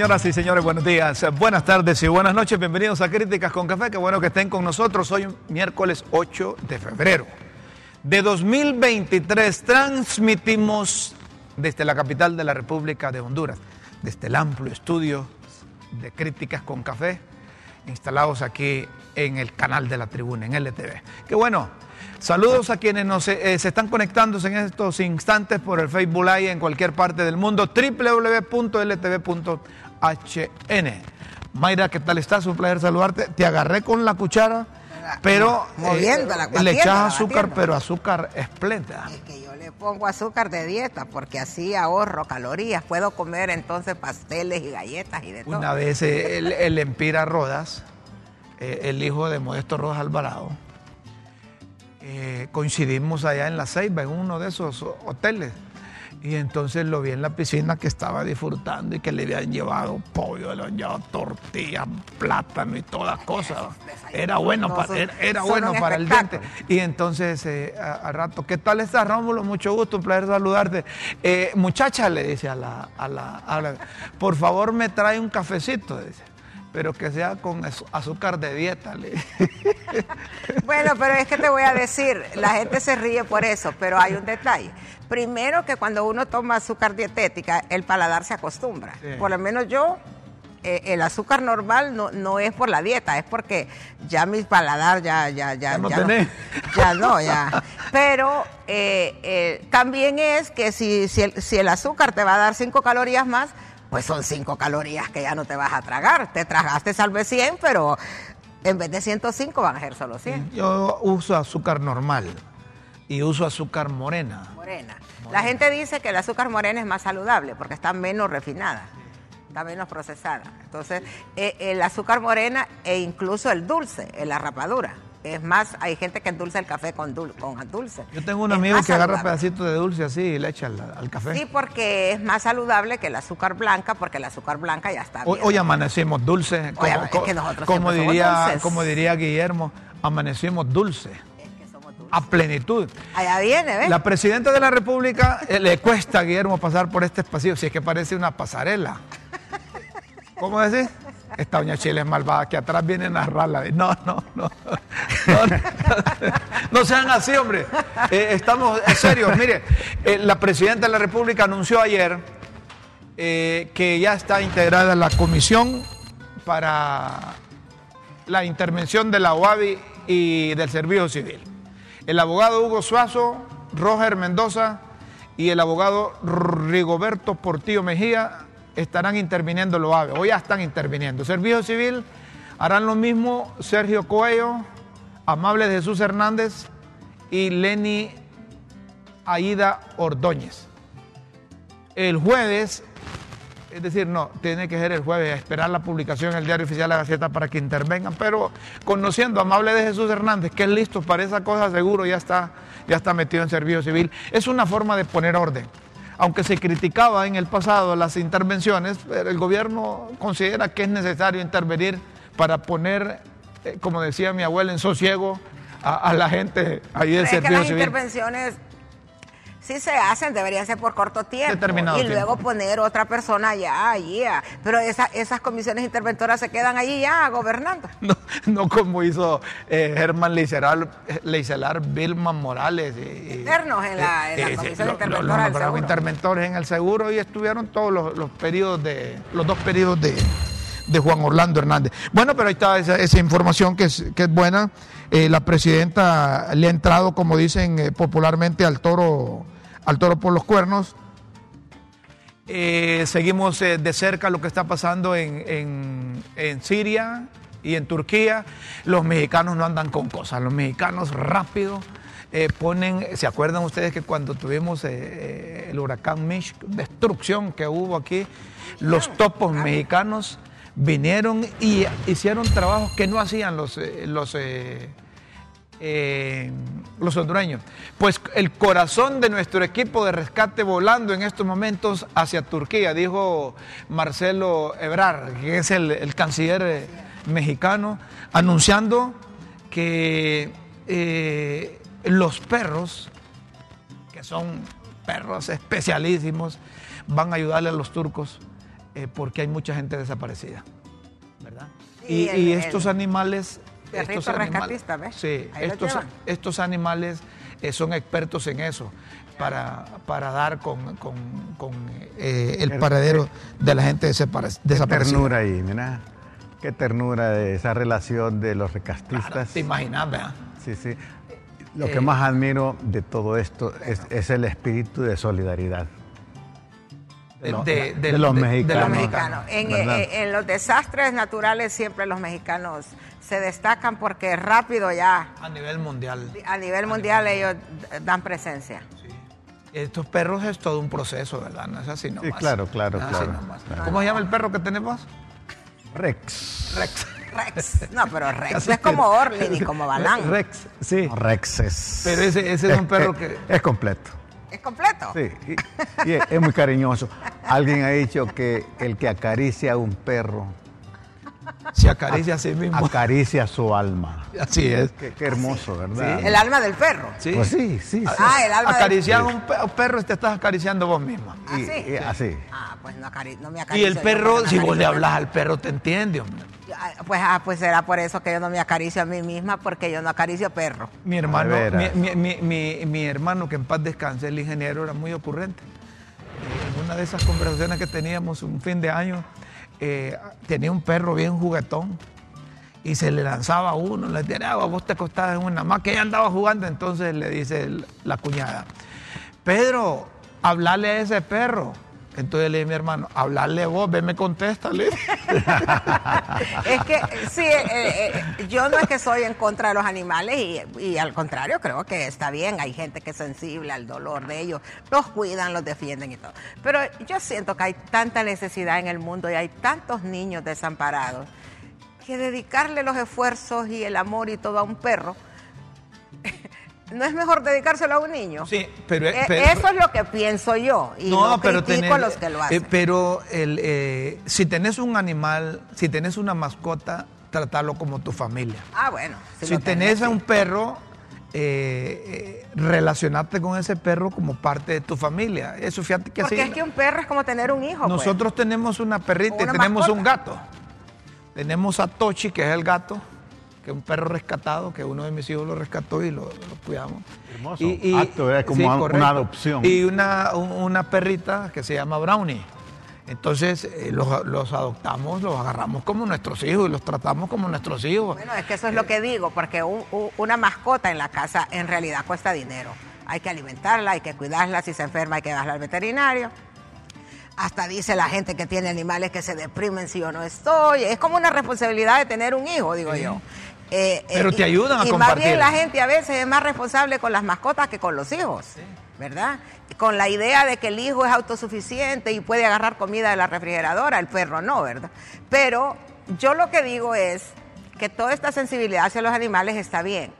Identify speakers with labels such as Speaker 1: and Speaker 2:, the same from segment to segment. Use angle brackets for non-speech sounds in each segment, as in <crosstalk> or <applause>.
Speaker 1: Señoras y señores, buenos días, buenas tardes y buenas noches. Bienvenidos a Críticas con Café. Qué bueno que estén con nosotros hoy, miércoles 8 de febrero de 2023. Transmitimos desde la capital de la República de Honduras, desde el amplio estudio de Críticas con Café, instalados aquí en el canal de la tribuna, en LTV. Qué bueno. Saludos a quienes nos, eh, se están conectándose en estos instantes por el Facebook Live en cualquier parte del mundo, www.ltv.hn. Mayra, ¿qué tal estás? Un placer saludarte. Te agarré con la cuchara, pero
Speaker 2: eh,
Speaker 1: le echas azúcar, pero azúcar esplenda.
Speaker 2: Es que yo le pongo azúcar de dieta porque así ahorro calorías. Puedo comer entonces pasteles y galletas y de todo.
Speaker 1: Una vez eh, el, el Empira Rodas, el hijo de Modesto Rodas Alvarado, eh, coincidimos allá en La Ceiba, en uno de esos hoteles. Y entonces lo vi en la piscina que estaba disfrutando y que le habían llevado pollo, le habían llevado tortillas, plátano y todas cosas. Era bueno, para, era, bueno para el diente. Y entonces, eh, al rato, ¿qué tal estás, Rómulo? Mucho gusto, un placer saludarte. Eh, muchacha, le dice a la, a la, a la, por favor me trae un cafecito, dice pero que sea con azúcar de dieta. <laughs>
Speaker 2: bueno, pero es que te voy a decir, la gente se ríe por eso, pero hay un detalle. Primero que cuando uno toma azúcar dietética, el paladar se acostumbra. Por lo menos yo, eh, el azúcar normal no, no, es por la dieta, es porque ya mi paladar ya, ya, ya,
Speaker 1: ya no,
Speaker 2: ya,
Speaker 1: no
Speaker 2: ya no, ya. Pero eh, eh, también es que si, si el, si el azúcar te va a dar 5 calorías más, pues son 5 calorías que ya no te vas a tragar. Te tragaste salve 100, pero en vez de 105 van a ser solo 100.
Speaker 1: Yo uso azúcar normal y uso azúcar morena.
Speaker 2: Morena. La gente dice que el azúcar morena es más saludable porque está menos refinada, está menos procesada. Entonces, eh, el azúcar morena e incluso el dulce, la rapadura. Es más, hay gente que endulza el café con, dul con dulce.
Speaker 1: Yo tengo un amigo que agarra pedacitos de dulce así y le echa al, al, café.
Speaker 2: Sí, porque es más saludable que el azúcar blanca, porque el azúcar blanca ya está.
Speaker 1: Hoy, hoy amanecimos dulce. Como,
Speaker 2: es que nosotros
Speaker 1: como diría, como diría Guillermo, amanecimos dulce. A plenitud.
Speaker 2: Allá viene, ¿ves?
Speaker 1: La presidenta de la República eh, le cuesta a Guillermo pasar por este espacio, si es que parece una pasarela. ¿Cómo decís? esta doña Chile es malvada, que atrás viene a narrarla. No, no, no. No, no, no sean así, hombre. Eh, estamos serios. Mire, eh, la presidenta de la República anunció ayer eh, que ya está integrada la comisión para la intervención de la OAVI y del Servicio Civil. El abogado Hugo Suazo, Roger Mendoza y el abogado Rigoberto Portillo Mejía estarán interviniendo los AVE, o ya están interviniendo. Servicio Civil harán lo mismo Sergio Coelho, Amable Jesús Hernández y Lenny Aida Ordóñez. El jueves, es decir, no, tiene que ser el jueves, esperar la publicación en el diario oficial de la Gaceta para que intervengan, pero conociendo a Amable de Jesús Hernández, que es listo para esa cosa, seguro ya está, ya está metido en servicio civil. Es una forma de poner orden aunque se criticaba en el pasado las intervenciones, el gobierno considera que es necesario intervenir para poner, eh, como decía mi abuela, en sosiego a, a la gente ahí del servicio
Speaker 2: que las
Speaker 1: civil.
Speaker 2: intervenciones sí se hacen, debería ser por corto tiempo.
Speaker 1: Determinado
Speaker 2: y
Speaker 1: tiempo.
Speaker 2: luego poner otra persona allá, allí. Pero esa- esas comisiones interventoras se quedan allí ya gobernando. <laughs>
Speaker 1: No, no como hizo eh, Germán Leicelar, Leicelar Vilman Morales. y-
Speaker 2: Eternos en la- en la
Speaker 1: sí,
Speaker 2: comisión interventora
Speaker 1: lo- lo
Speaker 2: del
Speaker 1: nombraron
Speaker 2: seguro.
Speaker 1: interventores en el seguro y estuvieron todos los, los periodos de, los dos periodos de, de Juan Orlando Hernández. Bueno, pero ahí está esa, información que es, que es buena. Eh, la presidenta le ha entrado, como dicen eh, popularmente, al toro, al toro por los cuernos. Eh, seguimos de cerca lo que está pasando en, en- Siria y en Turquía. Los mexicanos no andan con cosas, los mexicanos rápido ponen, ¿se acuerdan ustedes que cuando tuvimos el huracán Mish, destrucción que hubo aquí, los topos mexicanos vinieron y hicieron trabajos que no hacían los, eh, los eh, eh, los hondureños. Pues el corazón de nuestro equipo de rescate volando en estos momentos hacia Turquía, dijo Marcelo Ebrar, que es el, el canciller mexicano, anunciando que los perros, que son perros especialísimos, van a ayudarle a los turcos eh, porque hay mucha gente desaparecida, ¿verdad? Y, estos animales...
Speaker 2: Estos animales, ¿ves?
Speaker 1: Sí, estos, estos animales eh, son expertos en eso, para, para dar con, con, eh, el paradero de la gente desaparecida.
Speaker 3: Qué ternura ahí, mira. Qué ternura de esa relación de los recastistas.
Speaker 1: te imaginas, ¿verdad?
Speaker 3: Sí, sí. Lo que más admiro de todo esto es, es el espíritu de solidaridad
Speaker 2: de, los mexicanos. En, los desastres naturales siempre los mexicanos se destacan porque rápido ya.
Speaker 1: A nivel mundial.
Speaker 2: A nivel mundial ellos dan presencia.
Speaker 1: Estos perros es todo un proceso, ¿verdad? No es así nomás.
Speaker 3: Sí, claro, claro, claro,
Speaker 1: ¿Cómo se llama el perro que tenemos?
Speaker 3: Rex.
Speaker 1: Rex.
Speaker 2: Rex. <laughs> No, pero Rex es como Orly ni como Balán.
Speaker 1: Rex, sí.
Speaker 3: Rex es.
Speaker 1: Pero ese, ese es, un perro que. <laughs>
Speaker 3: Es completo.
Speaker 2: ¿Es completo?
Speaker 3: Sí, y, es, muy cariñoso. Alguien ha dicho que el que acaricia a un perro
Speaker 1: se acaricia a sí mismo.
Speaker 3: Acaricia su alma.
Speaker 1: Así es.
Speaker 3: Qué, hermoso, ¿verdad?
Speaker 2: El alma del perro.
Speaker 3: Sí. Pues sí, sí,
Speaker 2: Ah, el alma
Speaker 1: Acariciar a un perro te estás acariciando vos misma.
Speaker 2: ¿Ah, sí?
Speaker 3: así.
Speaker 2: Ah, pues no, no me acaricio.
Speaker 1: Y el perro, si vos le hablas al perro, te entiende, hombre.
Speaker 2: Pues, ah, pues será por eso que yo no me acaricio a mí misma, porque yo no acaricio perro.
Speaker 1: Mi hermano, mi, mi, mi, hermano, que en paz descanse, el ingeniero, era muy ocurrente. En una de esas conversaciones que teníamos un fin de año, eh, tenía un perro bien juguetón y se le lanzaba a uno, le decía, ah, vos te acostabas en una más que ella andaba jugando, entonces le dice la cuñada, Pedro, hablarle a ese perro. Entonces le dije a mi hermano, hablarle vos, ven, me contéstale. <laughs>
Speaker 2: es que sí, eh, eh, yo no es que soy en contra de los animales y, al contrario, creo que está bien. Hay gente que es sensible al dolor de ellos, los cuidan, los defienden y todo. Pero yo siento que hay tanta necesidad en el mundo y hay tantos niños desamparados que dedicarle los esfuerzos y el amor y todo a un perro ¿No es mejor dedicárselo a un niño?
Speaker 1: Sí, pero...
Speaker 2: Eh, eso es lo que pienso yo y no, no pero critico a los que lo eh, hacen.
Speaker 1: pero el, eh, si tenés un animal, si tenés una mascota, tratarlo como tu familia.
Speaker 2: Ah, bueno.
Speaker 1: Si, tenés, a un perro, relacionarte con ese perro como parte de tu familia. Eso fíjate que
Speaker 2: Porque es que un perro es como tener un hijo. Pues.
Speaker 1: Nosotros tenemos una perrita y tenemos un gato. Tenemos a Tochi, que es el gato que un perro rescatado, que uno de mis hijos lo rescató y lo, cuidamos.
Speaker 3: Hermoso. Y, Acto, es como una adopción.
Speaker 1: Y una, una perrita que se llama Brownie. Entonces eh, los, los, adoptamos, los agarramos como nuestros hijos y los tratamos como nuestros hijos.
Speaker 2: Bueno, es que eso es lo que digo, porque una mascota en la casa en realidad cuesta dinero. Hay que alimentarla, hay que cuidarla, si se enferma hay que darla al veterinario. Hasta dice la gente que tiene animales que se deprimen si yo no estoy. Es como una responsabilidad de tener un hijo, digo yo.
Speaker 1: Eh, Pero te ayudan a
Speaker 2: y
Speaker 1: compartir.
Speaker 2: más bien la gente a veces es más responsable con las mascotas que con los hijos, ¿verdad? Con la idea de que el hijo es autosuficiente y puede agarrar comida de la refrigeradora, el perro no, ¿verdad? Pero yo lo que digo es que toda esta sensibilidad hacia los animales está bien,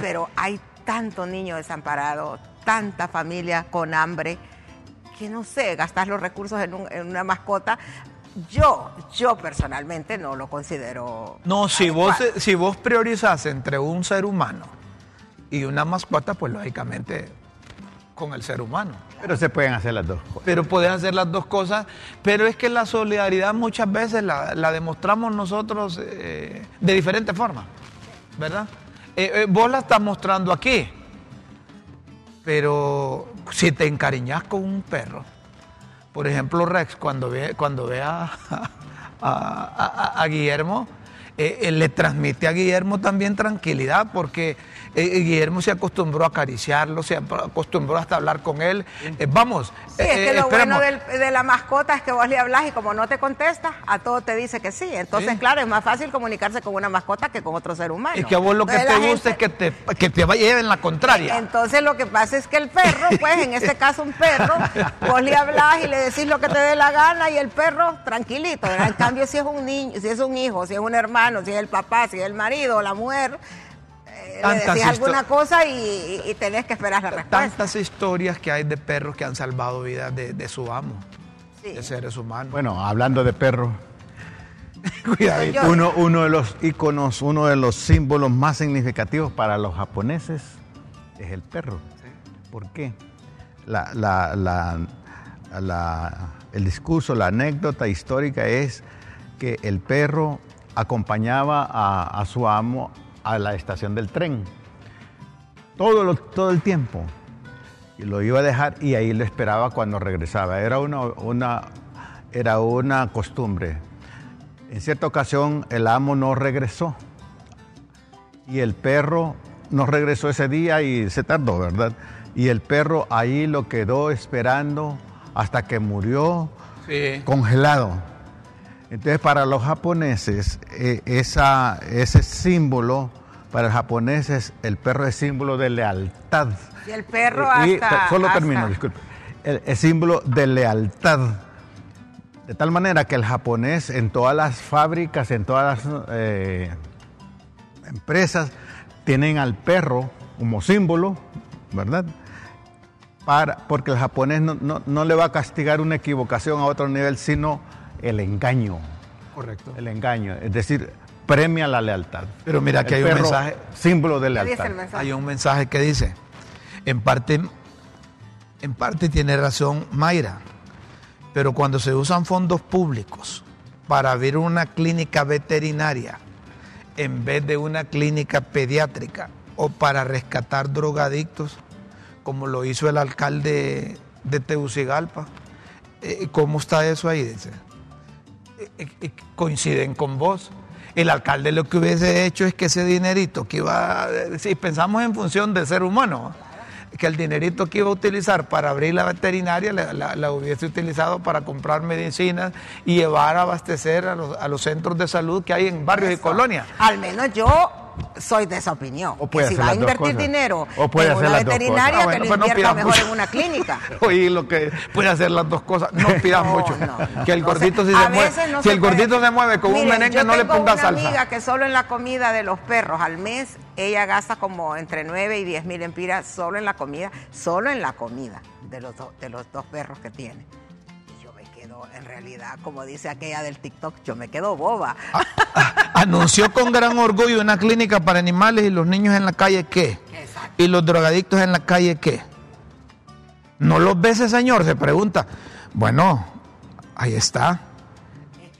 Speaker 2: pero hay tanto niño desamparado, tanta familia con hambre, que no sé, gastar los recursos en, en una mascota yo, yo personalmente no lo considero.
Speaker 1: No, si vos, si vos priorizas entre un ser humano y una mascota, pues lógicamente con el ser humano.
Speaker 3: Pero se pueden hacer las dos cosas.
Speaker 1: Pero pueden hacer las dos cosas, pero es que la solidaridad muchas veces la, demostramos nosotros eh, de diferente forma, ¿verdad? Eh, eh, vos la estás mostrando aquí, pero si te encariñas con un perro, por ejemplo, Rex, cuando ve, cuando ve a, Guillermo, eh, le transmite a Guillermo también tranquilidad, porque eh, Guillermo se acostumbró a acariciarlo, se acostumbró hasta a hablar con él. Eh, vamos.
Speaker 2: Sí, es que lo bueno de la mascota es que vos le hablas y como no te contesta, a todo te dice que sí. Entonces, claro, es más fácil comunicarse con una mascota que con otro ser humano.
Speaker 1: Es que a vos lo que te gusta es que te, que te lleven la contraria.
Speaker 2: Entonces, lo que pasa es que el perro, pues en este caso un perro, <laughs> vos le hablas y le decís lo que te dé la gana y el perro tranquilito. En cambio, si es un niño, si es un hijo, si es un hermano, si es el papá, si es el marido la mujer, le decís alguna cosa y, tenés que esperar la respuesta.
Speaker 1: Tantas historias que hay de perros que han salvado vidas de, su amo, de seres humanos.
Speaker 3: Bueno, hablando de perros. <laughs> uno, uno de los iconos, uno de los símbolos más significativos para los japoneses es el perro. ¿Por qué? La, el discurso, la anécdota histórica es que el perro acompañaba a, su amo a la estación del tren. Todo, todo el tiempo. Y lo iba a dejar y ahí lo esperaba cuando regresaba. Era una, una, era una costumbre. En cierta ocasión el amo no regresó y el perro no regresó ese día y se tardó, ¿verdad? Y el perro ahí lo quedó esperando hasta que murió congelado. Entonces para los japoneses eh, esa, ese símbolo, para los japoneses el perro es símbolo de lealtad.
Speaker 2: Y el perro hasta...
Speaker 3: solo termino, disculpe. El, símbolo de lealtad. De tal manera que el japonés en todas las fábricas, en todas las eh, empresas, tienen al perro como símbolo, ¿verdad? Para, porque el japonés no, le va a castigar una equivocación a otro nivel, sino el engaño.
Speaker 1: Correcto.
Speaker 3: El engaño. Es decir, premia la lealtad.
Speaker 1: Pero mira que hay un mensaje.
Speaker 3: Símbolo de lealtad.
Speaker 1: Hay un mensaje que dice, en parte, en parte tiene razón Mayra, pero cuando se usan fondos públicos para abrir una clínica veterinaria en vez de una clínica pediátrica o para rescatar drogadictos, como lo hizo el alcalde de Tegucigalpa. Eh, ¿Cómo está eso ahí? Dice. Eh, eh, coinciden con vos. El alcalde lo que hubiese hecho es que ese dinerito que iba, si pensamos en función del ser humano, que el dinerito que iba a utilizar para abrir la veterinaria la, hubiese utilizado para comprar medicinas y llevar a abastecer a los, a los centros de salud que hay en barrios y colonias.
Speaker 2: Al menos yo soy de esa opinión. O puede si va a invertir dinero o puede en una veterinaria, ah, que lo pues invierta mejor en una clínica. <laughs>
Speaker 1: Oye, lo que puede hacer las dos cosas. No <laughs> pidas mucho. que el gordito si se mueve. si el gordito se mueve con un merengue, no le ponga salsa.
Speaker 2: una amiga que solo en la comida de los perros al mes, ella gasta como entre 9 y 10 mil empiras solo en la comida, solo en la comida de los, de los dos perros que tiene en realidad, como dice aquella del TikTok, yo me quedo boba. Ah,
Speaker 1: ah, anunció con gran orgullo una clínica para animales y los niños en la calle, ¿qué? Y los drogadictos en la calle, ¿qué? ¿No los ve ese señor? Se pregunta. Bueno, ahí está.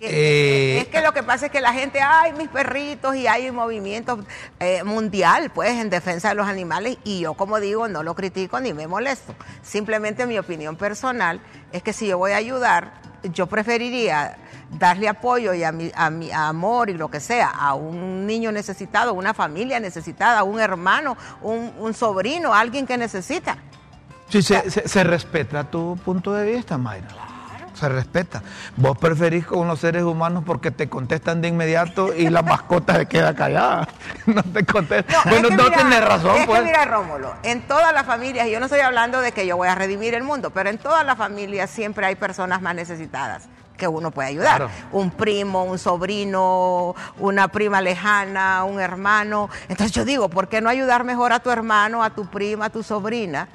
Speaker 2: Eh, es que lo que pasa es que la gente, ay, mis perritos, y hay un movimiento eh, mundial, pues, en defensa de los animales, y yo, como digo, no lo critico ni me molesto. Simplemente mi opinión personal es que si yo voy a ayudar, yo preferiría darle apoyo y a mi, a mi amor y lo que sea a un niño necesitado, una familia necesitada, un hermano, un, sobrino, alguien que necesita.
Speaker 1: Sí, se, se respeta tu punto de vista, Mayra se respeta. Vos preferís con los seres humanos porque te contestan de inmediato y la mascota se queda callada. <laughs> No te contesta. bueno, no tienes razón.
Speaker 2: Es
Speaker 1: pues.
Speaker 2: que mira, Rómulo, en todas las familias, yo no estoy hablando de que yo voy a redimir el mundo, pero en todas las familias siempre hay personas más necesitadas que uno puede ayudar. Un primo, un sobrino, una prima lejana, un hermano. Entonces yo digo, ¿por qué no ayudar mejor a tu hermano, a tu prima, a tu sobrina?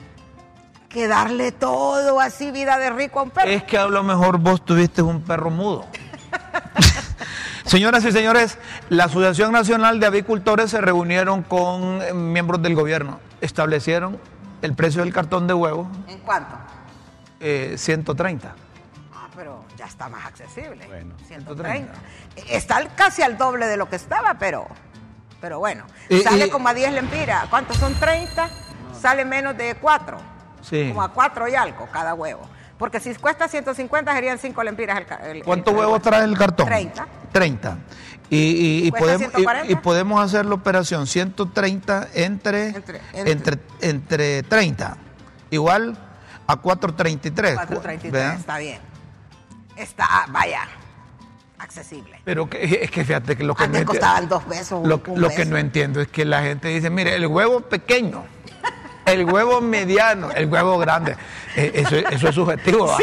Speaker 2: Que darle todo así, vida de rico a un perro.
Speaker 1: Es que a lo mejor vos tuviste un perro mudo. <laughs> Señoras y señores, la Asociación Nacional de Avicultores se reunieron con eh, miembros del gobierno. Establecieron el precio del cartón de huevo.
Speaker 2: ¿En cuánto?
Speaker 1: Eh, 130.
Speaker 2: Ah, pero ya está más accesible. Bueno, 130. Está casi al doble de lo que estaba, pero, pero bueno. sale como a 10 lempiras. ¿Cuántos son 30? Sale menos de 4. Como a cuatro y algo cada huevo. Porque si cuesta 150 serían 5 lempiras
Speaker 1: el, ¿Cuántos huevos trae el cartón?
Speaker 2: 30.
Speaker 1: 30. Y, y, podemos, y, podemos hacer la operación 130 entre, entre, entre. entre, 30. Igual a 433.
Speaker 2: 433, está bien. Está, vaya, accesible.
Speaker 1: Pero que, es que fíjate que lo que...
Speaker 2: Antes costaban dos pesos.
Speaker 1: Lo, lo que no entiendo es que la gente dice, mire, el huevo pequeño el huevo mediano, el huevo grande. Eh, eso, eso, es subjetivo.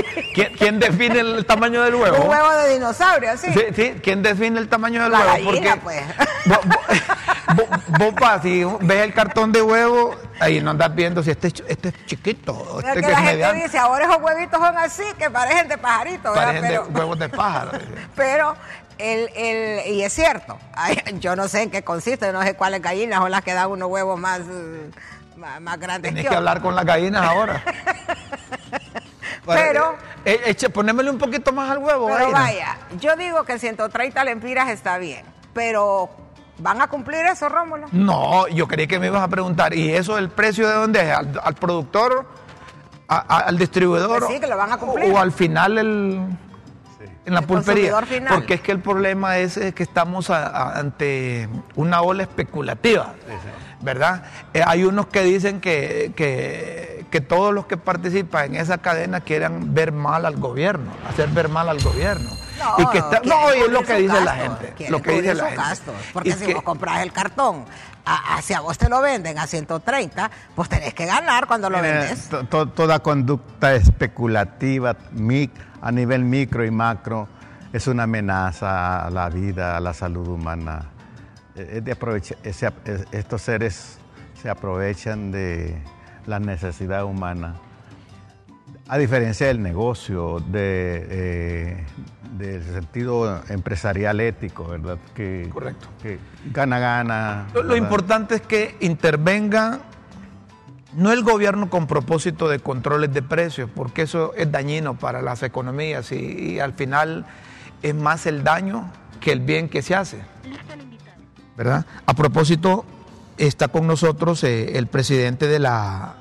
Speaker 1: ¿Quién, define el tamaño del huevo?
Speaker 2: Un huevo de dinosaurio, sí.
Speaker 1: Sí, ¿Quién define el tamaño del huevo?
Speaker 2: Porque pues.
Speaker 1: vos, vos, si ves el cartón de huevo, ahí no andas viendo si este, este es chiquito. Este
Speaker 2: que,
Speaker 1: la
Speaker 2: gente dice, ahora esos huevitos son así, que parecen de pajaritos.
Speaker 1: Parecen de huevos de pájaro. <laughs>
Speaker 2: pero el, el, y es cierto, <laughs> yo no sé en qué consiste, no sé cuáles gallinas son las que dan unos huevos más más, más grandes
Speaker 1: Tienes que, hablar con las gallinas ahora. <laughs>
Speaker 2: Pero,
Speaker 1: eh, eche, ponémele un poquito más al huevo.
Speaker 2: pero vaya, yo digo que 130 lempiras está bien, pero ¿van a cumplir eso, Rómulo?
Speaker 1: No, yo creí que me ibas a preguntar, ¿y eso el precio de dónde es? ¿Al, al productor? a- a- ¿Al distribuidor?
Speaker 2: Pues sí, que lo van a cumplir.
Speaker 1: ¿O al final el, en la
Speaker 2: El
Speaker 1: pulpería?
Speaker 2: final.
Speaker 1: Porque es que el problema es, eh, que estamos a- a- ante una ola especulativa, ¿verdad? Eh, hay unos que dicen que, que, que todos los que participan en esa cadena quieren ver mal al gobierno, hacer ver mal al gobierno.
Speaker 2: No,
Speaker 1: y que está- no, y es lo que dice la
Speaker 2: gastos,
Speaker 1: gente. Lo que dice la gente.
Speaker 2: gastos, porque
Speaker 1: Y
Speaker 2: si
Speaker 1: que-
Speaker 2: vos compras el cartón, a, a- si a vos te lo venden a 130, pues tenés que ganar cuando lo
Speaker 3: Mire,
Speaker 2: vendes.
Speaker 3: to- to- toda conducta especulativa mi- a nivel micro y macro es una amenaza a la vida, a la salud humana. Eh, es de aprovecha- ese- es- estos seres se aprovechan de la necesidad humana. A diferencia del negocio, de, eh, del sentido empresarial ético, ¿verdad? Que,
Speaker 1: Correcto.
Speaker 3: Que gana, gana.
Speaker 1: Lo, importante es que intervenga no el gobierno con propósito de controles de precios, porque eso es dañino para las economías y, y al final es más el daño que el bien que se hace. ¿Verdad? A propósito, está con nosotros eh, el presidente de la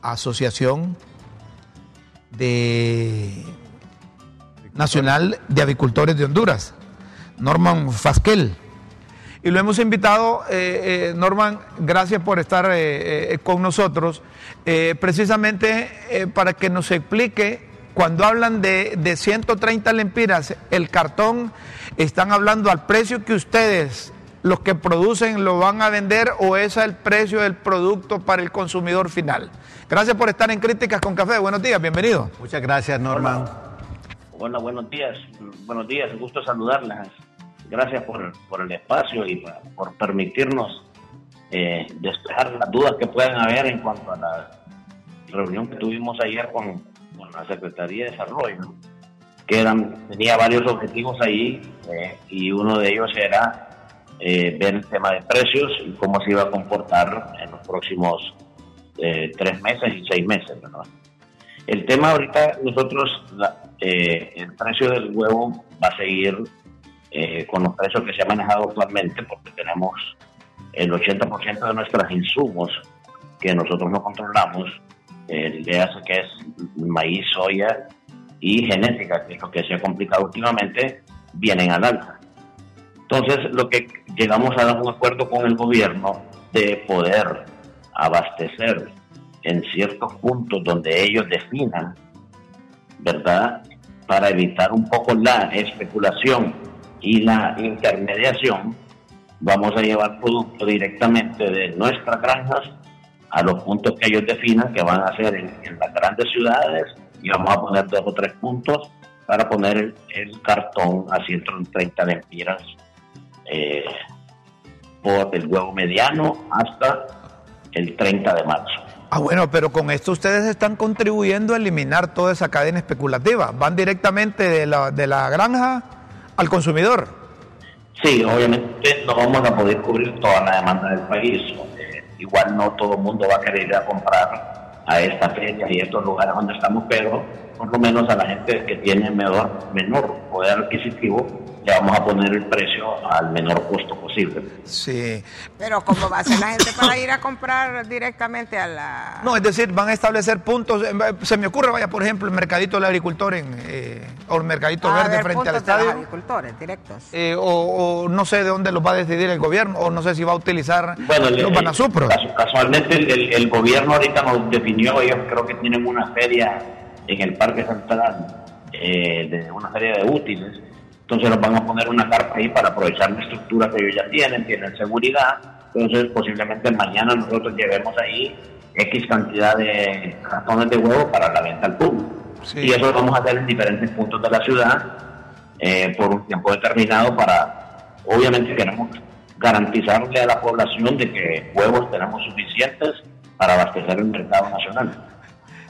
Speaker 1: Asociación de Nacional de Avicultores de Honduras, Norman Fasquel. Y lo hemos invitado, eh, eh, Norman, gracias por estar con nosotros, precisamente para que nos explique, cuando hablan de 130 lempiras, el cartón, están hablando al precio que ustedes, los que producen, lo van a vender o es el precio del producto para el consumidor final. Gracias por estar en Críticas con Café. Buenos días, bienvenido.
Speaker 3: Muchas gracias, Norman.
Speaker 4: Hola, buenos días. Buenos días, un gusto saludarlas. Gracias por, por el espacio y por, por permitirnos eh, despejar las dudas que puedan haber en cuanto a la reunión que tuvimos ayer con, con la Secretaría de Desarrollo, que eran, tenía varios objetivos ahí eh, y uno de ellos era eh, ver el tema de precios y cómo se iba a comportar en los próximos eh, tres meses y seis meses. ¿verdad? El tema ahorita, nosotros, la- eh, el precio del huevo va a seguir eh, con los precios que se ha manejado actualmente, porque tenemos el 80% de nuestros insumos que nosotros no controlamos, eh, le hace que es maíz, soya y genética, que es lo que se ha complicado últimamente, vienen al alza. Entonces, lo que llegamos a dar un acuerdo con el gobierno de poder abastecer en ciertos puntos donde ellos definan, ¿verdad? Para evitar un poco la especulación y la intermediación, vamos a llevar producto directamente de nuestras granjas a los puntos que ellos definan, que van a ser en, las grandes ciudades, y vamos a poner dos o tres puntos para poner el, el cartón a 130 lempiras eh, por el huevo mediano hasta el 30 de marzo.
Speaker 1: Ah, bueno, pero con esto ustedes están contribuyendo a eliminar toda esa cadena especulativa. Van directamente de la, de la granja al consumidor.
Speaker 4: Sí, obviamente no vamos a poder cubrir toda la demanda del país. Eh, igual no todo el mundo va a querer ir a comprar a estas ferias y estos lugares donde estamos, pero por lo menos a la gente que tiene menor, menor poder adquisitivo, le vamos a poner el precio al menor costo posible.
Speaker 1: Sí.
Speaker 2: Pero ¿cómo va a ser la gente para ir a comprar directamente a la...
Speaker 1: No, es decir, van a establecer puntos. eh, Se me ocurre, vaya, por ejemplo, el mercadito del agricultor en, eh, o el mercadito verde
Speaker 2: ver,
Speaker 1: frente al
Speaker 2: de los
Speaker 1: estadio.
Speaker 2: agricultores directos.
Speaker 1: eh, o, o no sé de dónde los va a decidir el gobierno, o no sé si va a utilizar
Speaker 4: Bueno, el-
Speaker 1: los banasupros.
Speaker 4: casu- casualmente el, el- el gobierno ahorita nos definió, ellos creo que tienen una feria en el Parque Central, eh, de una feria de útiles, entonces nos van a poner una carpa ahí para aprovechar la estructura que ellos ya tienen, tienen seguridad, entonces posiblemente mañana nosotros llevemos ahí X cantidad de cartones de huevo para la venta al público.
Speaker 1: Sí.
Speaker 4: Y eso lo vamos a hacer en diferentes puntos de la ciudad eh, por un tiempo determinado para, obviamente queremos garantizarle a la población de que huevos tenemos suficientes para abastecer el mercado nacional.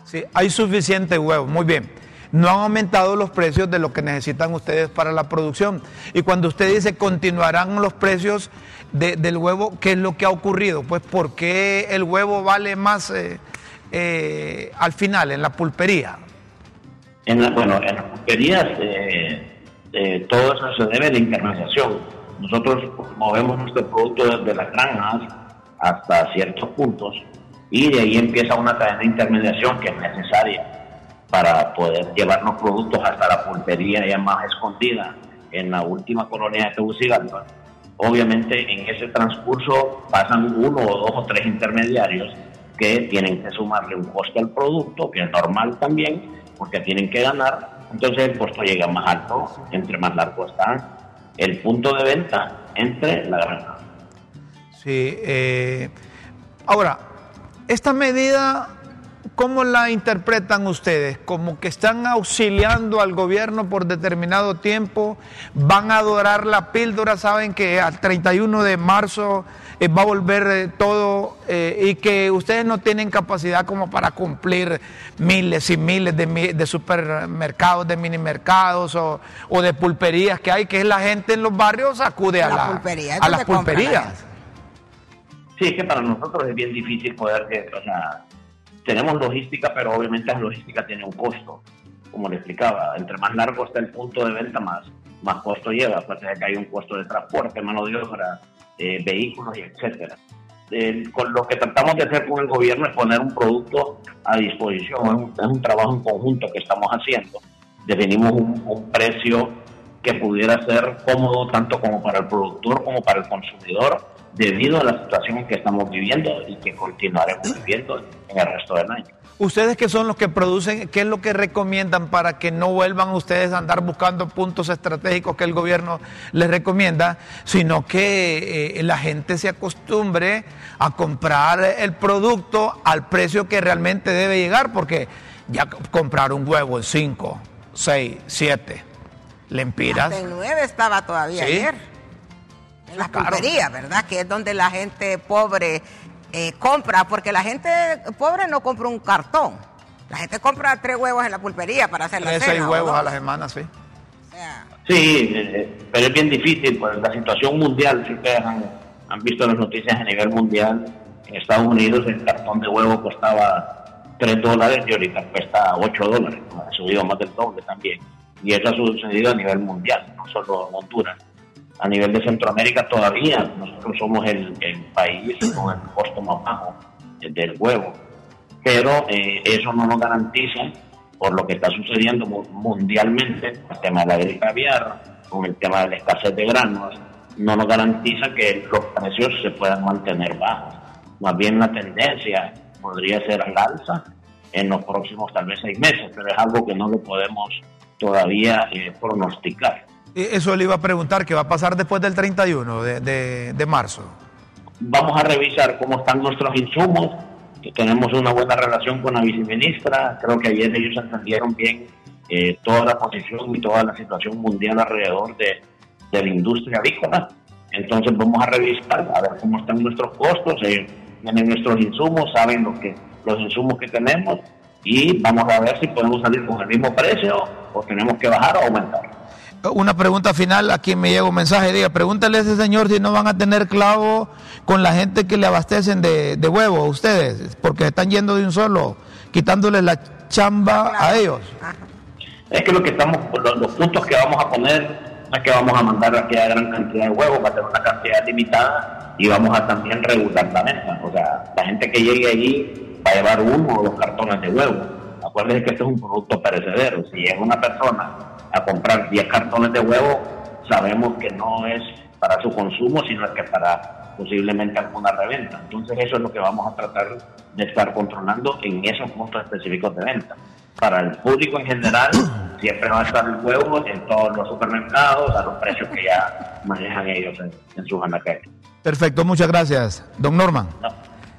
Speaker 1: Sí, hay suficiente huevo, muy bien. No han aumentado los precios de lo que necesitan ustedes para la producción. Y cuando usted dice continuarán los precios de- del huevo, ¿qué es lo que ha ocurrido? Pues ¿por qué el huevo vale más eh, eh, al final, en la pulpería?
Speaker 4: En bueno, en las pulperías eh, eh, todo eso se debe a la intermediación. Nosotros movemos nuestro producto desde las granjas hasta ciertos puntos y de ahí empieza una cadena de intermediación que es necesaria para poder llevar los productos hasta la pulpería ya más escondida en la última colonia de Tegucigalpa. Obviamente en ese transcurso pasan uno o dos o tres intermediarios que tienen que sumarle un coste al producto, que es normal también, porque tienen que ganar, entonces el costo llega más alto, entre más largo está el punto de venta entre la granja.
Speaker 1: Sí, eh, ahora, esta medida ¿Cómo la interpretan ustedes? ¿Como que están auxiliando al gobierno por determinado tiempo? ¿Van a adorar la píldora? ¿Saben que al 31 de marzo eh, va a volver eh, todo eh, y que ustedes no tienen capacidad como para cumplir miles y miles de, supermercados, de mini mercados o, de pulperías que hay, que es la gente en los barrios acude a, la, a las pulperías?
Speaker 4: Sí, es que para nosotros es bien difícil poder, o sea, tenemos logística, pero obviamente la logística tiene un costo. Como le explicaba, entre más largo está el punto de venta, más, más costo lleva. Aparte de que hay un costo de transporte, mano de obra, eh, vehículos etcétera. con lo que tratamos de hacer con el gobierno es poner un producto a disposición, es un, trabajo en conjunto que estamos haciendo. Definimos un, un, precio que pudiera ser cómodo tanto como para el productor como para el consumidor debido a la situación en que estamos viviendo y que continuaremos viviendo en el resto del año.
Speaker 1: Ustedes que son los que producen, ¿qué es lo que recomiendan para que no vuelvan ustedes a andar buscando puntos estratégicos que el gobierno les recomienda, sino que eh, la gente se acostumbre a comprar el producto al precio que realmente debe llegar? Porque ya comprar un huevo en 5, 6, 7 lempiras.
Speaker 2: en 9 estaba todavía ayer la <laughs> pulpería, ¿verdad? Que es donde la gente pobre eh, compra, porque la gente pobre no compra un cartón. La gente compra tres huevos en la pulpería para hacer la cena.
Speaker 1: seis huevos a la semana, sí.
Speaker 4: sí, eh, pero es bien difícil, pues la situación mundial, si ustedes han, han visto las noticias a nivel mundial, en Estados Unidos el cartón de huevo costaba 3 dólares y ahorita cuesta 8 dólares, ha subido más del doble también. Y eso ha sucedido a nivel mundial, no solo en Honduras a nivel de Centroamérica todavía nosotros somos el, país con el costo más bajo del huevo. Pero eh, eso no nos garantiza, por lo que está sucediendo mundialmente, el tema de la gripe aviar, con el tema de la escasez de granos, no nos garantiza que los precios se puedan mantener bajos. Más bien la tendencia podría ser al alza en los próximos tal vez seis meses, pero es algo que no lo podemos todavía eh, pronosticar.
Speaker 1: Eso le iba a preguntar, ¿qué va a pasar después del 31 de, marzo?
Speaker 4: Vamos a revisar cómo están nuestros insumos, tenemos una buena relación con la viceministra, creo que ayer ellos entendieron bien eh, toda la posición y toda la situación mundial alrededor de, la industria avícola. Entonces vamos a revisar, a ver cómo están nuestros costos, eh, tienen nuestros insumos, saben que, los insumos que tenemos y vamos a ver si podemos salir con el mismo precio o tenemos que bajar o aumentar
Speaker 1: una pregunta final, a quien me llega un mensaje, diga, pregúntale a ese señor si no van a tener clavo con la gente que le abastecen de, de huevo ustedes, porque están yendo de un solo, quitándole la chamba a ellos.
Speaker 4: Es que lo que estamos, los, puntos que vamos a poner es que vamos a mandar aquella gran cantidad de huevos, va a ser una cantidad limitada y vamos a también regular la mesa. O sea, la gente que llegue allí va a llevar uno o dos cartones de huevo. Acuérdense que esto es un producto perecedero. Si es una persona a comprar 10 cartones de huevo, sabemos que no es para su consumo, sino que para posiblemente alguna reventa. Entonces eso es lo que vamos a tratar de estar controlando en esos puntos específicos de venta. Para el público en general, <clears throat> siempre va a estar el huevo en todos los supermercados a los precios que ya manejan ellos en, sus anaqueles.
Speaker 1: Perfecto, muchas gracias. Don Norman.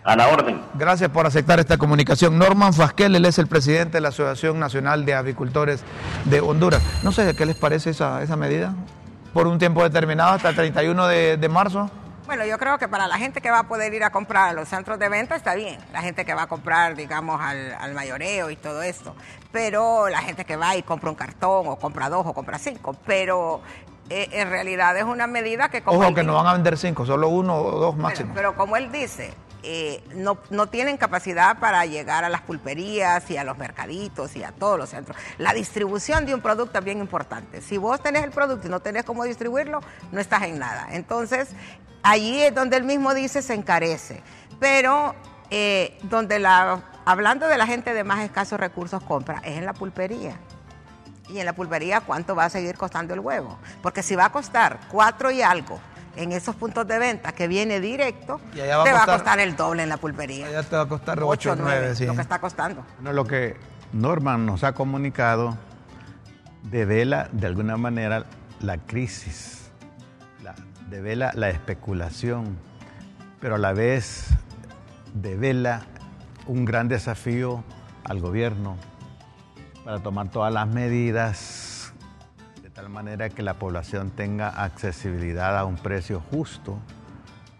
Speaker 4: A la orden.
Speaker 1: Gracias por aceptar esta comunicación. Norman Fasquel, él es el presidente de la Asociación Nacional de Avicultores de Honduras. No sé, ¿qué les parece esa, esa medida? ¿Por un tiempo determinado hasta el 31 de, marzo?
Speaker 2: Bueno, yo creo que para la gente que va a poder ir a comprar a los centros de venta está bien. La gente que va a comprar, digamos, al, mayoreo y todo esto. Pero la gente que va y compra un cartón o compra dos o compra cinco. Pero eh, en realidad es una medida que...
Speaker 1: Como Ojo, que no van a vender cinco, solo uno o dos máximo.
Speaker 2: pero como él dice, eh, no, no, tienen capacidad para llegar a las pulperías y a los mercaditos y a todos los centros. La distribución de un producto es bien importante. Si vos tenés el producto y no tenés cómo distribuirlo, no estás en nada. Entonces, allí es donde él mismo dice se encarece. Pero eh, donde la, hablando de la gente de más escasos recursos compra, es en la pulpería. Y en la pulpería, ¿cuánto va a seguir costando el huevo? Porque si va a costar cuatro y algo en esos puntos de venta que viene directo, te va a costar el doble en la pulpería.
Speaker 1: Ya te va a costar 8 o 9,
Speaker 2: sí. Lo que está costando.
Speaker 3: No, lo que Norman nos ha comunicado devela de alguna manera la crisis, la, devela la especulación, pero a la vez devela un gran desafío al gobierno para tomar todas las medidas tal manera que la población tenga accesibilidad a un precio justo.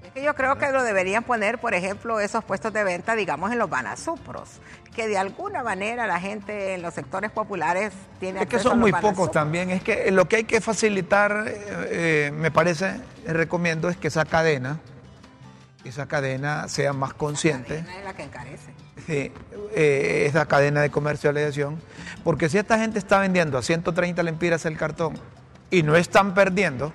Speaker 2: Es que yo creo que lo deberían poner, por ejemplo, esos puestos de venta, digamos, en los banasupros, que de alguna manera la gente en los sectores populares tiene
Speaker 1: Es que son muy pocos también, es que lo que hay que facilitar, eh, eh, me parece, recomiendo, es que esa cadena, esa cadena sea más consciente.
Speaker 2: es la que encarece.
Speaker 1: Sí, eh, esa cadena de comercialización. Porque si esta gente está vendiendo a 130 lempiras el cartón y no están perdiendo,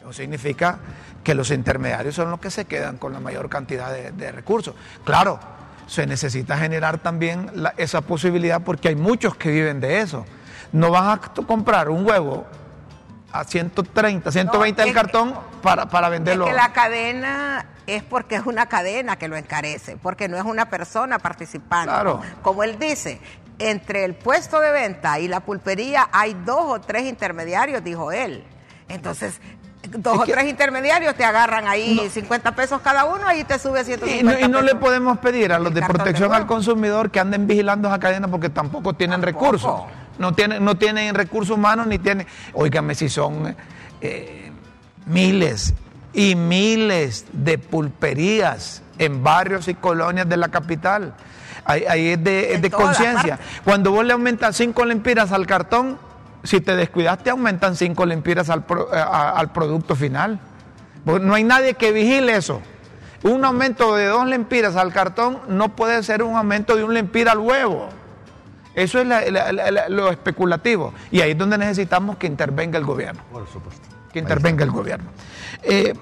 Speaker 1: eso significa que los intermediarios son los que se quedan con la mayor cantidad de, recursos. Claro, se necesita generar también esa posibilidad porque hay muchos que viven de eso. No vas a comprar un huevo a 130, 120 el cartón para, para venderlo.
Speaker 2: Es que la cadena es porque es una cadena que lo encarece, porque no es una persona participando.
Speaker 1: Claro.
Speaker 2: Como él dice, entre el puesto de venta y la pulpería hay dos o tres intermediarios, dijo él. Entonces, dos o tres intermediarios te agarran ahí 50 pesos cada uno, ahí te sube 150
Speaker 1: Y no, y no le podemos pedir a los de protección al consumidor que anden vigilando esa cadena porque tampoco tienen recursos. No tienen, no tienen recursos humanos ni tienen. Óigame, si son eh, miles y miles de pulperías en barrios y colonias de la capital. Ahí, es de, conciencia. Cuando vos le aumentas cinco lempiras al cartón, si te descuidaste, aumentan cinco lempiras al, al producto final. no hay nadie que vigile eso. Un aumento de dos lempiras al cartón no puede ser un aumento de un lempira al huevo. Eso es lo especulativo. Y ahí es donde necesitamos que intervenga el gobierno.
Speaker 3: Por supuesto.
Speaker 1: Que intervenga el gobierno. Eh,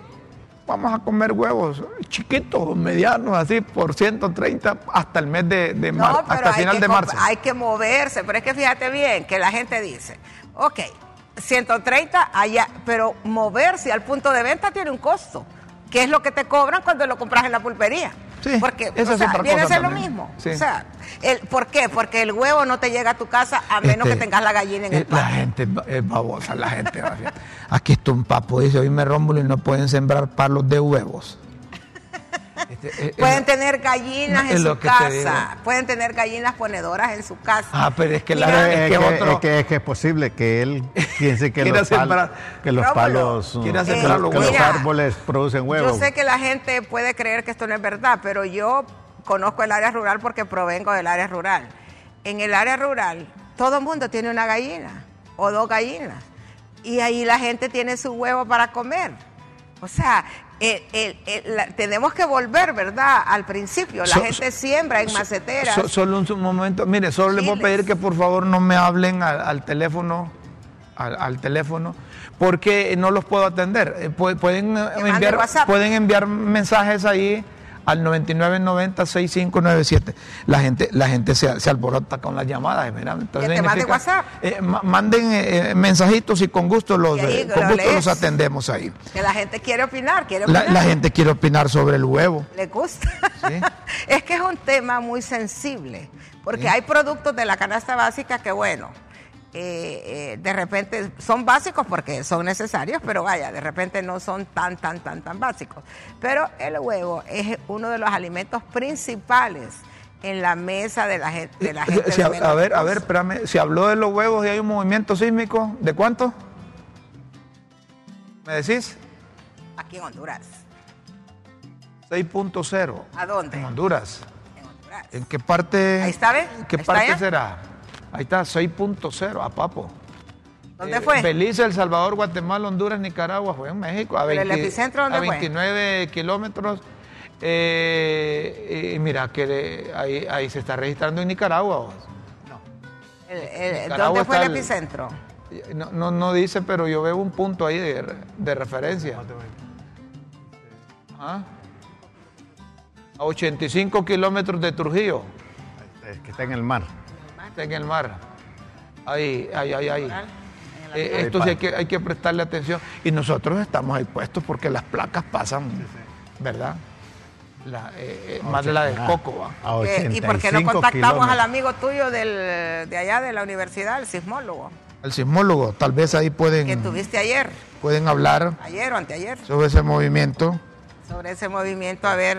Speaker 1: vamos a comer huevos chiquitos, medianos, así, por 130 hasta el mes de, marzo, hasta el final de marzo.
Speaker 2: Hay que moverse, pero es que fíjate bien que la gente dice, ok, 130 allá, pero moverse al punto de venta tiene un costo, que es lo que te cobran cuando lo compras en la pulpería.
Speaker 1: Sí,
Speaker 2: porque viene a ser lo mismo. O sea, el, ¿por qué? Porque el huevo no te llega a tu casa a menos que este, tengas la gallina en el
Speaker 1: patio. La gente es babosa, la gente. Aquí está un papo, dice, hoy me Rómulo y no pueden sembrar palos de huevos.
Speaker 2: Este, eh, pueden tener gallinas en su casa, pueden tener gallinas ponedoras en su casa.
Speaker 1: Ah, pero es que, la,
Speaker 3: es, que, es, que, es, que, es posible que él piense que, <laughs> los, palos, que los palos, que, los árboles producen huevos.
Speaker 2: Yo sé que la gente puede creer que esto no es verdad, pero yo conozco el área rural porque provengo del área rural. En el área rural, todo el mundo tiene una gallina o dos gallinas. Y ahí la gente tiene su huevo para comer. O sea, tenemos que volver, ¿verdad? Al principio, la gente siembra en maceteras.
Speaker 1: solo un momento, mire, solo le voy a pedir que por favor no me hablen al, teléfono, al, teléfono, porque no los puedo atender. Eh, pueden enviar, pueden enviar mensajes ahí al 9990-6597. La gente, la gente se, se, alborota con las llamadas.
Speaker 2: Entonces, mande WhatsApp.
Speaker 1: Eh, manden eh, eh, mensajitos y con gusto los, con gusto los atendemos ahí.
Speaker 2: Que la gente quiere opinar, quiere opinar.
Speaker 1: La, gente quiere opinar sobre el huevo.
Speaker 2: Le gusta. <laughs> es que es un tema muy sensible, porque hay productos de la canasta básica que, bueno, eh, eh, de repente son básicos porque son necesarios, pero vaya, de repente no son tan, tan, tan, tan básicos. Pero el huevo es uno de los alimentos principales en la mesa de la gente. De la gente
Speaker 1: a, ver, a ver, espérame, se habló de los huevos y hay un movimiento sísmico, ¿de cuánto? ¿Me decís?
Speaker 2: Aquí en Honduras.
Speaker 1: 6.0.
Speaker 2: ¿A dónde?
Speaker 1: En Honduras. En Honduras. ¿En qué parte?
Speaker 2: Ahí está,
Speaker 1: ¿En qué parte será? Ahí está, 6.0 a Papo.
Speaker 2: ¿Dónde fue?
Speaker 1: Belice, El Salvador, Guatemala, Honduras, Nicaragua, fue en México. A,
Speaker 2: ¿El epicentro dónde
Speaker 1: a 29 kilómetros. Eh, y mira que ahí, ahí se está registrando en Nicaragua.
Speaker 2: ¿Dónde fue el epicentro?
Speaker 1: No, no, no, dice, pero yo veo un punto ahí de, de referencia. ¿Ah? A 85 kilómetros de Trujillo.
Speaker 3: Es que está en el mar.
Speaker 1: Está en el mar. Ahí, ahí, ahí, ahí. Eh, esto sí hay que, hay que prestarle atención. Y nosotros estamos ahí puestos porque las placas pasan, ¿verdad? La, eh, eh, más de la de Coco.
Speaker 2: ¿Y por qué no contactamos al amigo tuyo del, de allá de la universidad, el sismólogo?
Speaker 1: El sismólogo, tal vez ahí pueden...
Speaker 2: Que tuviste ayer.
Speaker 1: Pueden hablar.
Speaker 2: Ayer o anteayer.
Speaker 1: Sobre ese movimiento.
Speaker 2: Sobre ese movimiento, a ver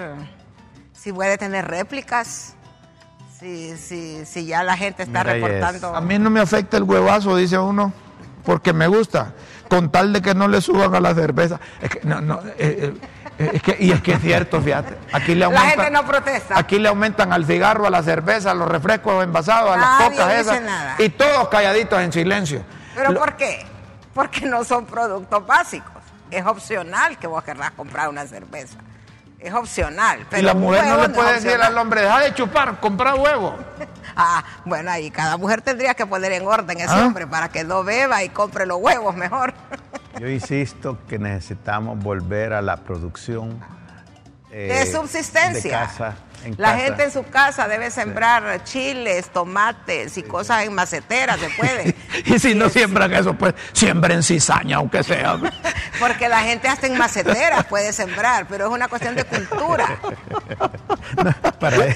Speaker 2: si puede tener réplicas. Si, si, si ya la gente está reportando.
Speaker 1: A mí no me afecta el huevazo, dice uno, porque me gusta, con tal de que no le suban a la cerveza. Es que, no, no, eh, eh, es que, y es que es cierto, fíjate. Aquí le aumentan,
Speaker 2: la gente no protesta.
Speaker 1: Aquí le aumentan al cigarro, a la cerveza, a los refrescos envasados, a las cocas esas. Y todos calladitos en silencio.
Speaker 2: ¿Pero por qué? Porque no son productos básicos. Es opcional que vos querrás comprar una cerveza es opcional.
Speaker 1: Pero y la mujer no le puede decir al hombre, deja de chupar, comprar huevo. <laughs>
Speaker 2: ah, bueno, ahí cada mujer tendría que poner en orden ese ¿Ah? hombre para que no beba y compre los huevos mejor.
Speaker 3: Yo insisto que necesitamos volver a la producción
Speaker 2: de eh, subsistencia. De casa la gente en su casa debe sembrar chiles, tomates y cosas en maceteras, se puede. <laughs>
Speaker 1: y si no siembran eso, pues siembren cizaña, aunque sea. <laughs>
Speaker 2: Porque la gente hasta en maceteras puede sembrar, pero es una cuestión de cultura. <laughs>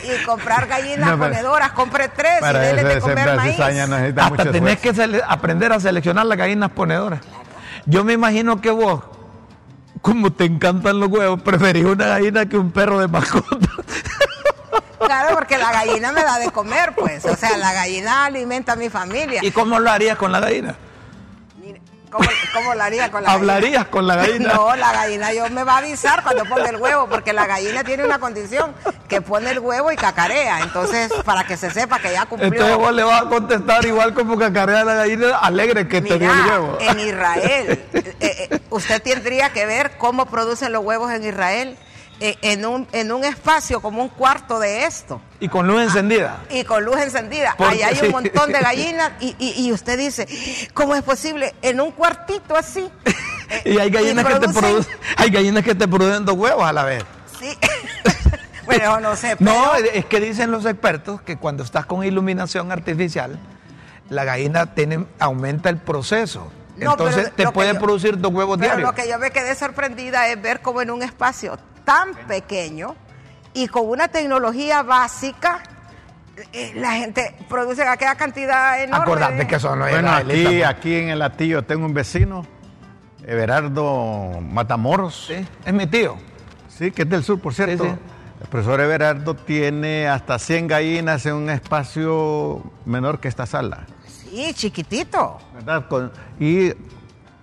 Speaker 2: y comprar gallinas ponedoras, compre tres y déle de comer maíz.
Speaker 1: hasta tenés que aprender a seleccionar las gallinas ponedoras. Yo me imagino que vos como te encantan los huevos, preferís una gallina que un perro de mascota.
Speaker 2: Claro, porque la gallina me da de comer, pues. O sea, la gallina alimenta a mi familia.
Speaker 1: ¿Y cómo lo harías con la gallina?
Speaker 2: ¿Cómo, lo haría con la
Speaker 1: ¿Hablarías con la gallina? <laughs>
Speaker 2: No, la gallina yo me va a avisar cuando pone el huevo, porque la gallina tiene una condición que pone el huevo y cacarea. Entonces, para que se sepa que ya cumplió.
Speaker 1: Entonces vos le vas a contestar igual como cacarea a la gallina, alegre que te dio el huevo.
Speaker 2: En Israel, eh, eh, usted tendría que ver cómo producen los huevos en Israel en un, en un espacio como un cuarto de esto.
Speaker 1: Y con luz encendida.
Speaker 2: Y con luz encendida. Ahí hay un montón de gallinas y, y, usted dice, ¿cómo es posible? En un cuartito así. <laughs>
Speaker 1: y hay gallinas, que te producen, hay gallinas que te producen dos huevos a la vez.
Speaker 2: Sí. <laughs> bueno, no sé.
Speaker 1: No, es que dicen los expertos que cuando estás con iluminación artificial, la gallina tiene, aumenta el proceso. Entonces te puede producir dos huevos pero diarios.
Speaker 2: Lo que yo me quedé sorprendida es ver cómo en un espacio tan pequeño y con una tecnología básica, eh, la gente produce aquella cantidad enorme.
Speaker 1: Acordate que eso no es
Speaker 3: Bueno, aquí, aquí en el latillo tengo un vecino, Everardo Matamoros.
Speaker 1: Sí, es mi tío.
Speaker 3: Sí, que es del sur, por cierto. El profesor Everardo tiene hasta 100 gallinas en un espacio menor que esta sala.
Speaker 2: Sí, chiquitito.
Speaker 3: ¿Verdad? y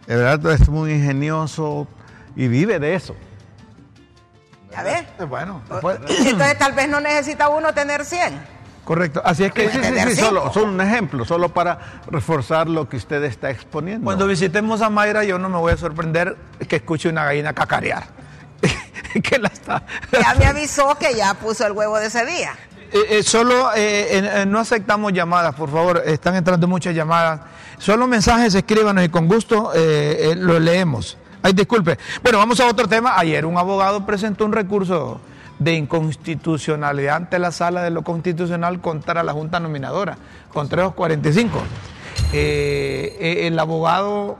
Speaker 3: Everardo es muy ingenioso y vive de eso.
Speaker 2: A ver.
Speaker 1: Bueno. <clears throat>
Speaker 2: Entonces tal vez no necesita uno tener 100.
Speaker 1: Correcto. Así es que
Speaker 3: sí, sí, sí, solo, son un ejemplo, solo para reforzar lo que usted está exponiendo.
Speaker 1: Cuando visitemos a Mayra, yo no me voy a sorprender que escuche una gallina cacarear. <laughs>
Speaker 2: que la está. Ya me avisó que ya puso el huevo de ese día.
Speaker 1: Eh, eh, solo eh, no aceptamos llamadas, por favor. Están entrando muchas llamadas. Solo mensajes, escríbanos y con gusto lo leemos. Ay, disculpe. Bueno, vamos a otro tema. Ayer un abogado presentó un recurso de inconstitucionalidad ante la sala de lo constitucional contra la Junta Nominadora, con 345. Eh, eh, el abogado,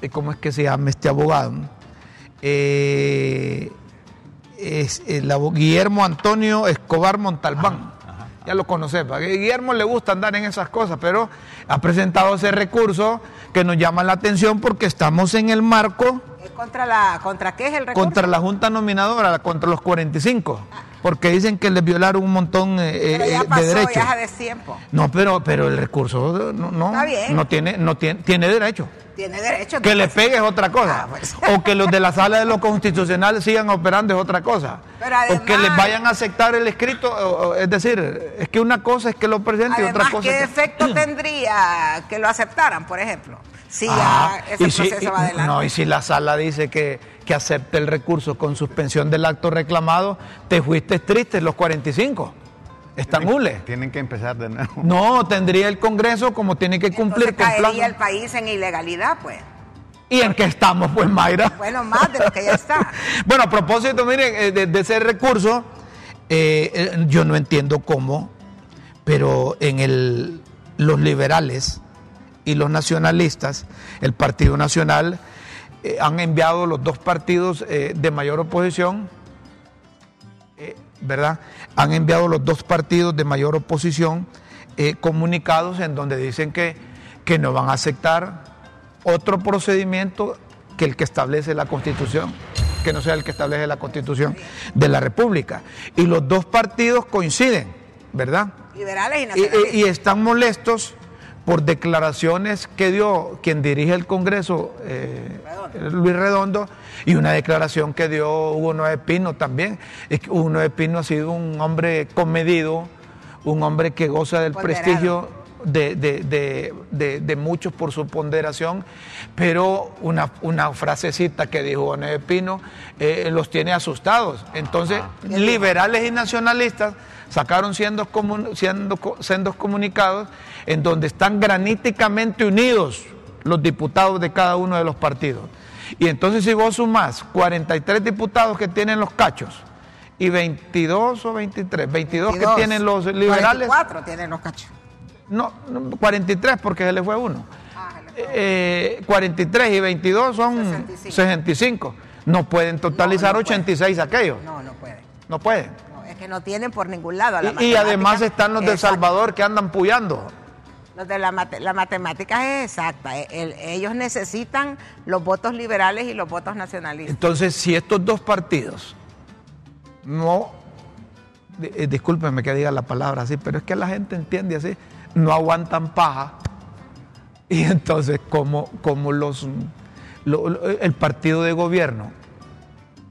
Speaker 1: eh, ¿cómo es que se llama este abogado? es el, Guillermo Antonio Escobar Montalbán. Ya lo conoces, a Guillermo le gusta andar en esas cosas, pero ha presentado ese recurso que nos llama la atención porque estamos en el marco
Speaker 2: ¿Contra, la, ¿Contra qué es el recurso?
Speaker 1: Contra la Junta Nominadora, contra los 45. Porque dicen que les violaron un montón eh,
Speaker 2: eh,
Speaker 1: de derechos.
Speaker 2: Ya de tiempo.
Speaker 1: No, pero, pero el recurso no, no, tiene, no tiene, tiene derecho.
Speaker 2: Tiene derecho.
Speaker 1: Que le pegue es otra cosa. Ah, pues. O que los de la sala de lo constitucional sigan operando es otra cosa. o que les vayan a aceptar el escrito. es decir, es que una cosa es que lo presente y otra cosa.
Speaker 2: ¿Qué efecto <clears throat> tendría que lo aceptaran, por ejemplo? si ya
Speaker 1: Ah,
Speaker 2: ese
Speaker 1: si-
Speaker 2: proceso va adelante.
Speaker 1: No, y si la sala dice que, que acepte el recurso con suspensión del acto reclamado, te fuiste triste los 45. Están hule.
Speaker 3: Tienen que empezar de nuevo.
Speaker 1: No, tendría el Congreso como tiene que cumplir
Speaker 2: Entonces
Speaker 1: con
Speaker 2: caería
Speaker 1: plazo.
Speaker 2: el país en ilegalidad, pues.
Speaker 1: ¿Y en qué estamos, pues, Mayra?
Speaker 2: Bueno, más de lo que ya está. <laughs>
Speaker 1: Bueno, a propósito, miren, eh, de, de ese recurso, eh, eh, yo no entiendo cómo, pero en el, los liberales y los nacionalistas, el Partido Nacional, eh, han enviado los dos partidos eh, de mayor oposición, eh, ¿verdad? Han enviado los dos partidos de mayor oposición comunicados en donde dicen que, que no van a aceptar otro procedimiento que el que establece la Constitución, que no sea el que establece la Constitución de la República. Y los dos partidos coinciden, ¿verdad?
Speaker 2: Liberales y
Speaker 1: Y,
Speaker 2: nacionalistas.
Speaker 1: y- y están molestos por declaraciones que dio quien dirige el Congreso, eh, Luis Redondo, y una declaración que dio Hugo Noé Pino también. Es que Hugo Noé Pino ha sido un hombre comedido, un hombre que goza del
Speaker 2: Ponderado.
Speaker 1: prestigio de, de- de- de- de muchos por su ponderación, pero una, una frasecita que dijo Hugo Noé Pino eh, los tiene asustados. Entonces, liberales y nacionalistas sacaron siendo, siendo, sendos comunicados en donde están graníticamente unidos los diputados de cada uno de los partidos. Y entonces si vos sumás 43 diputados que tienen los cachos y 22 o 23, 22, que
Speaker 2: 22,
Speaker 1: tienen los liberales,
Speaker 2: 44 tienen los cachos.
Speaker 1: no, no, 43 porque se le fue uno.
Speaker 2: Ah, se le
Speaker 1: Eh, 43 y 22 son
Speaker 2: 65.
Speaker 1: 65. No pueden totalizar
Speaker 2: No, no pueden.
Speaker 1: 86 aquellos.
Speaker 2: No, no pueden.
Speaker 1: No pueden.
Speaker 2: Que no tienen por ningún lado. la
Speaker 1: Y, y además están los de El. Salvador que andan puyando.
Speaker 2: Los de la, mate- la matemática es exacta. E- el- ellos necesitan los votos liberales y los votos nacionalistas.
Speaker 1: Entonces, si estos dos partidos no, eh, discúlpenme que diga la palabra así, pero es que la gente entiende así, no aguantan paja, y entonces como, como los, lo- lo- el partido de gobierno,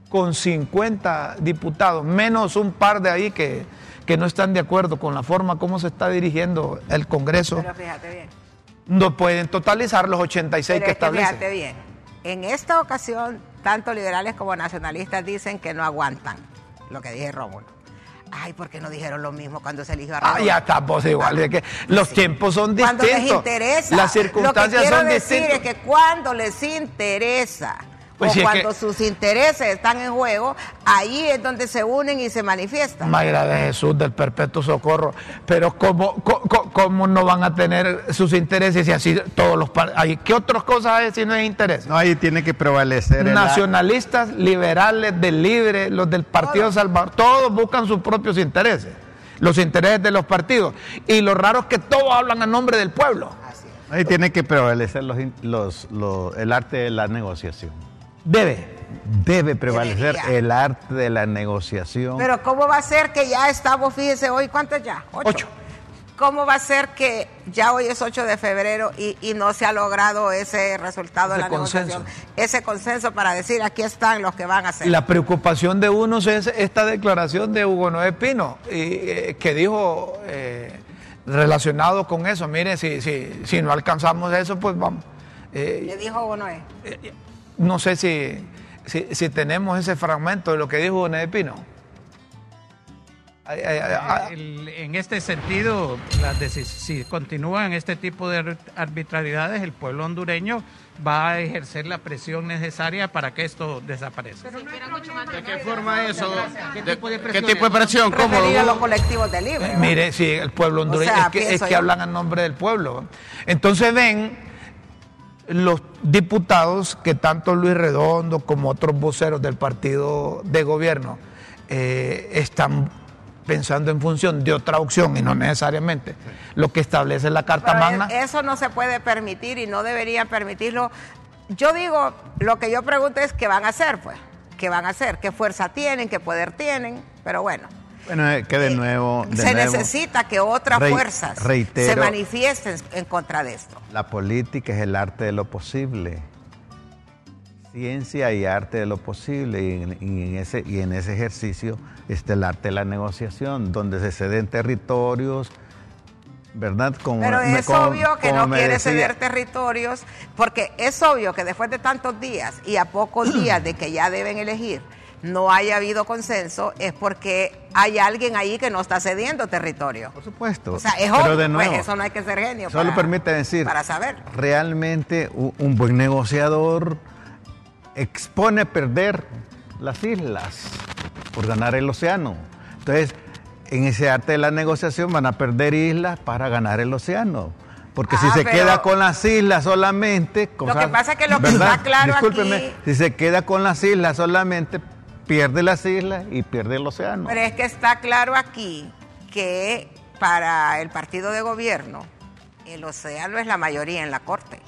Speaker 1: con 50 diputados, menos un par de ahí que, que no están de acuerdo con la forma como se está dirigiendo el Congreso,
Speaker 2: Pero fíjate bien.
Speaker 1: no pueden totalizar los 86
Speaker 2: Pero
Speaker 1: que
Speaker 2: es
Speaker 1: establecen.
Speaker 2: fíjate bien. En esta ocasión, tanto liberales como nacionalistas dicen que no aguantan lo que dije Rómulo. Ay, ¿por qué no dijeron lo mismo cuando se eligió a
Speaker 1: Ah,
Speaker 2: Redondo?
Speaker 1: ya estamos igual. es que los tiempos son
Speaker 2: Cuando
Speaker 1: distintos.
Speaker 2: les interesa.
Speaker 1: Las circunstancias
Speaker 2: Lo que quiero
Speaker 1: son
Speaker 2: decir
Speaker 1: distintas.
Speaker 2: es que cuando les interesa
Speaker 1: Pues
Speaker 2: o
Speaker 1: si es
Speaker 2: cuando
Speaker 1: que-
Speaker 2: sus intereses están en juego, ahí es donde se unen y se manifiestan.
Speaker 1: Mayra de Jesús del Perpetuo Socorro. Pero ¿cómo, cómo no van a tener sus intereses y así todos los par- hay ¿Qué otras cosas hay si no es interés?
Speaker 3: No, ahí tiene que prevalecer el-
Speaker 1: Nacionalistas, liberales, del Libre, los del Partido Salvador, todos buscan sus propios intereses. Los intereses de los partidos. Y lo raro es que todos hablan a nombre del pueblo.
Speaker 3: Ahí tiene que prevalecer los, in- los- los- el arte de la negociación.
Speaker 1: Debe.
Speaker 3: Debe prevalecer
Speaker 2: Debería.
Speaker 3: el arte de la negociación.
Speaker 2: Pero ¿cómo va a ser que ya estamos, fíjese hoy, ¿cuántos ya?
Speaker 1: Ocho.
Speaker 2: ¿Cómo va a ser que ya hoy es 8 de febrero y, y no se ha logrado ese resultado de la
Speaker 1: consenso.
Speaker 2: negociación? Ese consenso para decir aquí están los que van a hacer.
Speaker 1: La preocupación de unos es esta declaración de Hugo Noé Pino, y, eh, que dijo eh, relacionado con eso, mire, si, si, si no alcanzamos eso, pues vamos. Eh,
Speaker 2: Le dijo uno es.
Speaker 1: No sé si, si, si tenemos ese fragmento de lo que dijo Noé Pino. Ay, ay, ay, ay.
Speaker 5: El- en este sentido, las si continúan este tipo de ar- arbitrariedades, el pueblo hondureño va a ejercer la presión necesaria para que esto desaparezca.
Speaker 6: ¿De qué forma eso?
Speaker 5: ¿Qué
Speaker 6: ¿De-
Speaker 5: tipo de
Speaker 6: ¿Qué
Speaker 5: presión?
Speaker 6: tipo de presión? ¿Cómo?
Speaker 2: A los colectivos de libre. ¿no?
Speaker 1: Mire, sí, el pueblo hondureño,
Speaker 2: sea,
Speaker 1: es que, es que hablan a nombre del pueblo. Entonces ven los diputados que tanto Luis Redondo como otros voceros del partido de gobierno eh, están pensando en función de otra opción y no necesariamente lo que establece la Carta
Speaker 2: Pero
Speaker 1: Magna.
Speaker 2: e- Eso no se puede permitir y no deberían permitirlo. Yo digo, lo que yo pregunto es qué van a hacer, pues. ¿Qué van a hacer? ¿Qué fuerza tienen? ¿Qué poder tienen? Pero bueno.
Speaker 3: Bueno, eh, que de nuevo. de
Speaker 2: se
Speaker 3: nuevo,
Speaker 2: necesita que otras fuerzas se manifiesten en contra de esto.
Speaker 3: La política es el arte de lo posible. Ciencia y arte de lo posible. Y en, y en ese, y en ese ejercicio está el arte de la negociación, donde se ceden territorios ¿verdad? Como,
Speaker 2: Pero es
Speaker 3: como-
Speaker 2: obvio que no quiere
Speaker 3: decía-
Speaker 2: ceder territorios, porque es obvio que después de tantos días y a pocos <clears throat> días de que ya deben elegir, no haya habido consenso, es porque hay alguien ahí que no está cediendo territorio.
Speaker 3: Por supuesto.
Speaker 2: O sea, es
Speaker 3: Pero de nuevo,
Speaker 2: pues eso no hay que ser genio.
Speaker 3: solo
Speaker 2: para-
Speaker 3: permite decir,
Speaker 2: Para saber.
Speaker 3: realmente un buen negociador expone perder las islas por ganar el océano. Entonces, en ese arte de la negociación van a perder islas para ganar el océano. Porque si
Speaker 2: Ah,
Speaker 3: se queda con las islas solamente...
Speaker 2: que pasa es que lo que está claro
Speaker 3: Discúlpeme,
Speaker 2: aquí-
Speaker 3: si se queda con las islas solamente, pierde las islas y pierde el océano.
Speaker 2: Pero es que está claro aquí que para el partido de gobierno el océano es la mayoría en la corte.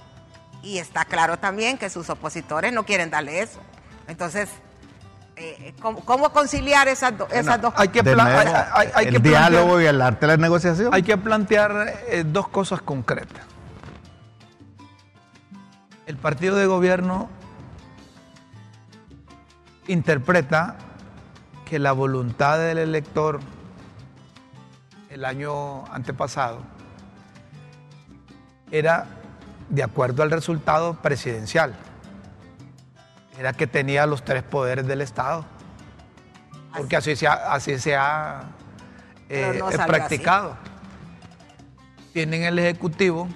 Speaker 2: Y está claro también que sus opositores no quieren darle eso. Entonces, eh, ¿cómo, cómo conciliar esas, do- esas dos
Speaker 1: hay que,
Speaker 3: nuevo,
Speaker 1: hay- hay- hay
Speaker 3: el
Speaker 1: que
Speaker 3: diálogo
Speaker 1: plantear-
Speaker 3: y el arte de la negociación.
Speaker 1: Hay que plantear eh, dos cosas concretas. El partido de gobierno interpreta que la voluntad del elector el año antepasado era de acuerdo al resultado presidencial. Era que tenía los tres poderes del Estado. Porque así se ha, así se ha eh,
Speaker 2: no salió
Speaker 1: practicado. Tienen el Ejecutivo,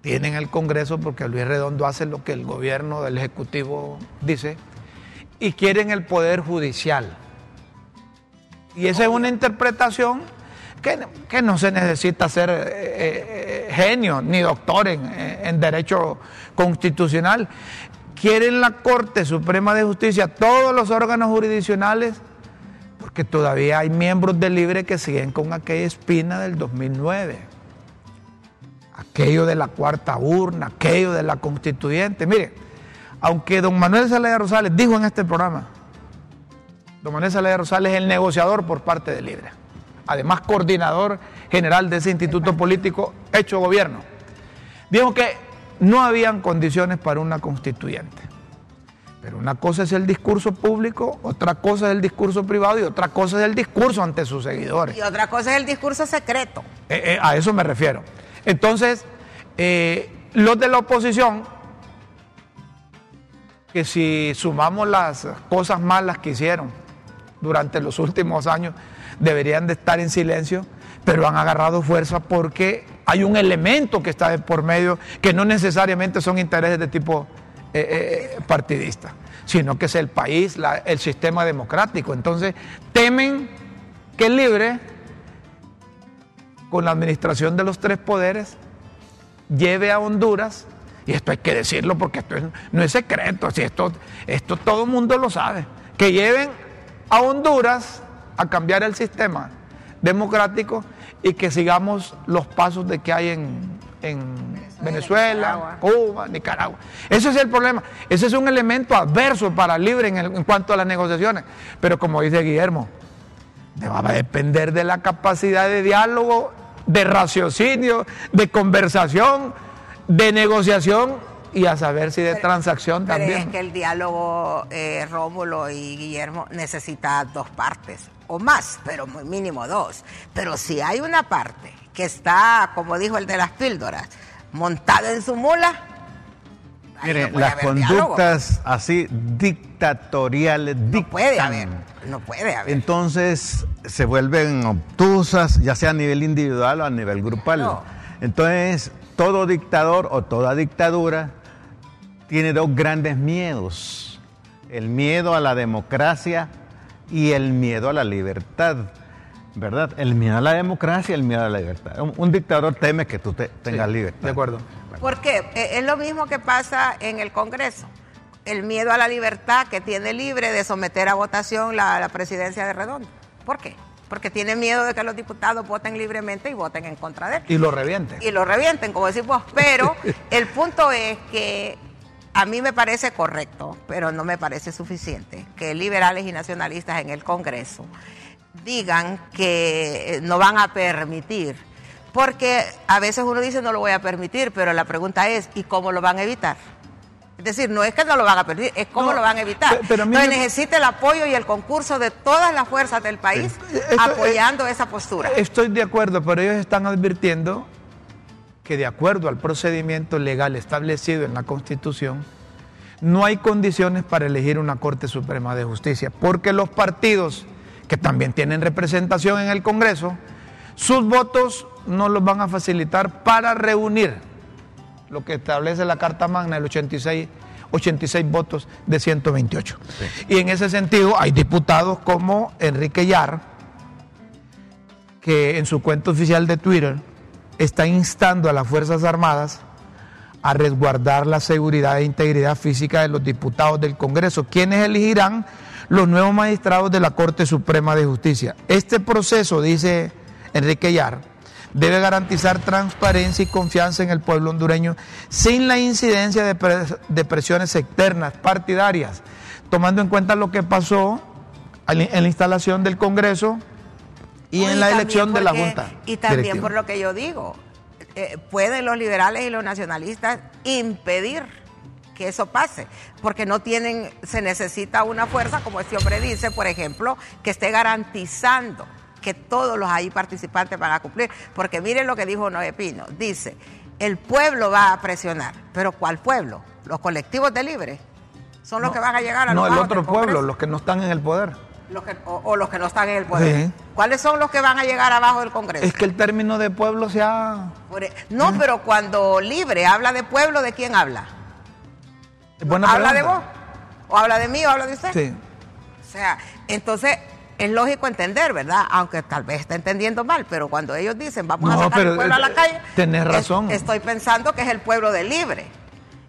Speaker 1: tienen el Congreso, porque Luis Redondo hace lo que el gobierno del Ejecutivo dice, y quieren el Poder Judicial. Y esa es una interpretación que, que no se necesita ser eh, eh, genio ni doctor en, eh, en derecho constitucional. Quieren la Corte Suprema de Justicia, todos los órganos jurisdiccionales, porque todavía hay miembros del Libre que siguen con aquella espina del 2009. Aquello de la cuarta urna, aquello de la constituyente. Mire, aunque don Manuel Zelaya Rosales dijo en este programa, don Manuel Zelaya Rosales es el negociador por parte del Libre, además coordinador general de ese instituto político hecho gobierno, dijo que no habían condiciones para una constituyente. Pero una cosa es el discurso público, otra cosa es el discurso privado y otra cosa es el discurso ante sus seguidores.
Speaker 2: Y otra cosa es el discurso secreto.
Speaker 1: Eh, eh, a eso me refiero. Entonces, eh, los de la oposición, que si sumamos las cosas malas que hicieron durante los últimos años, deberían de estar en silencio, pero han agarrado fuerza porque hay un elemento que está de por medio, que no necesariamente son intereses de tipo eh, eh, partidista, sino que es el país, el sistema democrático. Entonces, temen que el libre con la administración de los tres poderes, lleve a Honduras, y esto hay que decirlo porque esto es- no es secreto, si esto, esto todo el mundo lo sabe, que lleven a Honduras a cambiar el sistema democrático y que sigamos los pasos de que hay en, en Venezuela,
Speaker 2: Nicaragua.
Speaker 1: Cuba, Nicaragua. Ese es el problema. Ese es un elemento adverso para libre en, el- en cuanto a las negociaciones. Pero como dice Guillermo, va a depender de la capacidad de diálogo, de raciocinio, de conversación, de negociación y a saber si de transacción
Speaker 2: Pero
Speaker 1: también.
Speaker 2: es que el diálogo eh, Rómulo y Guillermo necesita dos partes o más, pero muy mínimo dos. Pero si hay una parte que está, como dijo el de las píldoras, montada en su mula, ahí
Speaker 3: Mire,
Speaker 2: no puede
Speaker 3: las
Speaker 2: diálogo.
Speaker 3: conductas así dictatoriales
Speaker 2: no puede haber, no puede haber.
Speaker 3: Entonces se vuelven obtusas, ya sea a nivel individual o a nivel grupal.
Speaker 2: No.
Speaker 3: Entonces, todo dictador o toda dictadura tiene dos grandes miedos. El miedo a la democracia y el miedo a la libertad. ¿Verdad? El miedo a la democracia y el miedo a la libertad. Un, un dictador teme que tú te- tengas
Speaker 1: Sí,
Speaker 3: libertad.
Speaker 1: De acuerdo.
Speaker 2: ¿Por qué? Eh, Es lo mismo que pasa en el Congreso. El miedo a la libertad que tiene libre de someter a votación la, la presidencia de Redondo. ¿Por qué? Porque tiene miedo de que los diputados voten libremente y voten en contra de él.
Speaker 1: Y lo reviente.
Speaker 2: y lo revienten, como decís vos. Pero <laughs> el punto es que a mí me parece correcto, pero no me parece suficiente, que liberales y nacionalistas en el Congreso digan que eh, no van a permitir. Porque a veces uno dice no lo voy a permitir, pero la pregunta es, ¿y cómo lo van a evitar? Es decir, no es que no lo van a perder, es cómo
Speaker 1: No,
Speaker 2: lo van a evitar.
Speaker 1: pe- pero a mí
Speaker 2: Entonces
Speaker 1: me-
Speaker 2: necesita el apoyo y el concurso de todas las fuerzas del país
Speaker 1: Esto-
Speaker 2: apoyando esa postura.
Speaker 1: Estoy de acuerdo, pero ellos están advirtiendo que de acuerdo al procedimiento legal establecido en la Constitución, no hay condiciones para elegir una Corte Suprema de Justicia, porque los partidos que también tienen representación en el Congreso, sus votos no los van a facilitar para reunir lo que establece la Carta Magna, el 86, 86 votos de 128. Y en ese sentido hay diputados como Enrique Yar, que en su cuenta oficial de Twitter está instando a las Fuerzas Armadas a resguardar la seguridad e integridad física de los diputados del Congreso, quienes elegirán los nuevos magistrados de la Corte Suprema de Justicia. Este proceso, dice Enrique Yar, debe garantizar transparencia y confianza en el pueblo hondureño sin la incidencia de, pres- de presiones externas, partidarias, tomando en cuenta lo que pasó en la instalación del Congreso y en la elección de la Junta.
Speaker 2: Y también
Speaker 1: directiva.
Speaker 2: por lo que yo digo, eh, pueden los liberales y los nacionalistas impedir que eso pase, porque no tienen, se necesita una fuerza, como este hombre dice, por ejemplo, que esté garantizando que todos los ahí participantes van a cumplir, porque miren lo que dijo Noé Pino, dice, el pueblo va a presionar, pero ¿cuál pueblo? Los colectivos de libre son los que van a llegar a
Speaker 1: No,
Speaker 2: los
Speaker 1: el otro pueblo, los que no están en el poder.
Speaker 2: Los que- o, o los que no están en el poder.
Speaker 1: Sí.
Speaker 2: ¿Cuáles son los que van a llegar abajo del Congreso?
Speaker 1: Es que el término de pueblo se ha...
Speaker 2: E- no, pero cuando libre habla de pueblo, ¿de quién habla?
Speaker 1: buena
Speaker 2: ¿Habla de vos? ¿O habla de mí o habla de usted?
Speaker 1: Sí.
Speaker 2: O sea, entonces es lógico entender, ¿verdad? Aunque tal vez está entendiendo mal, pero cuando ellos dicen vamos a sacar
Speaker 1: pero,
Speaker 2: el pueblo a la
Speaker 1: eh,
Speaker 2: calle,
Speaker 1: tenés
Speaker 2: es-
Speaker 1: razón.
Speaker 2: estoy pensando que es el pueblo de libre.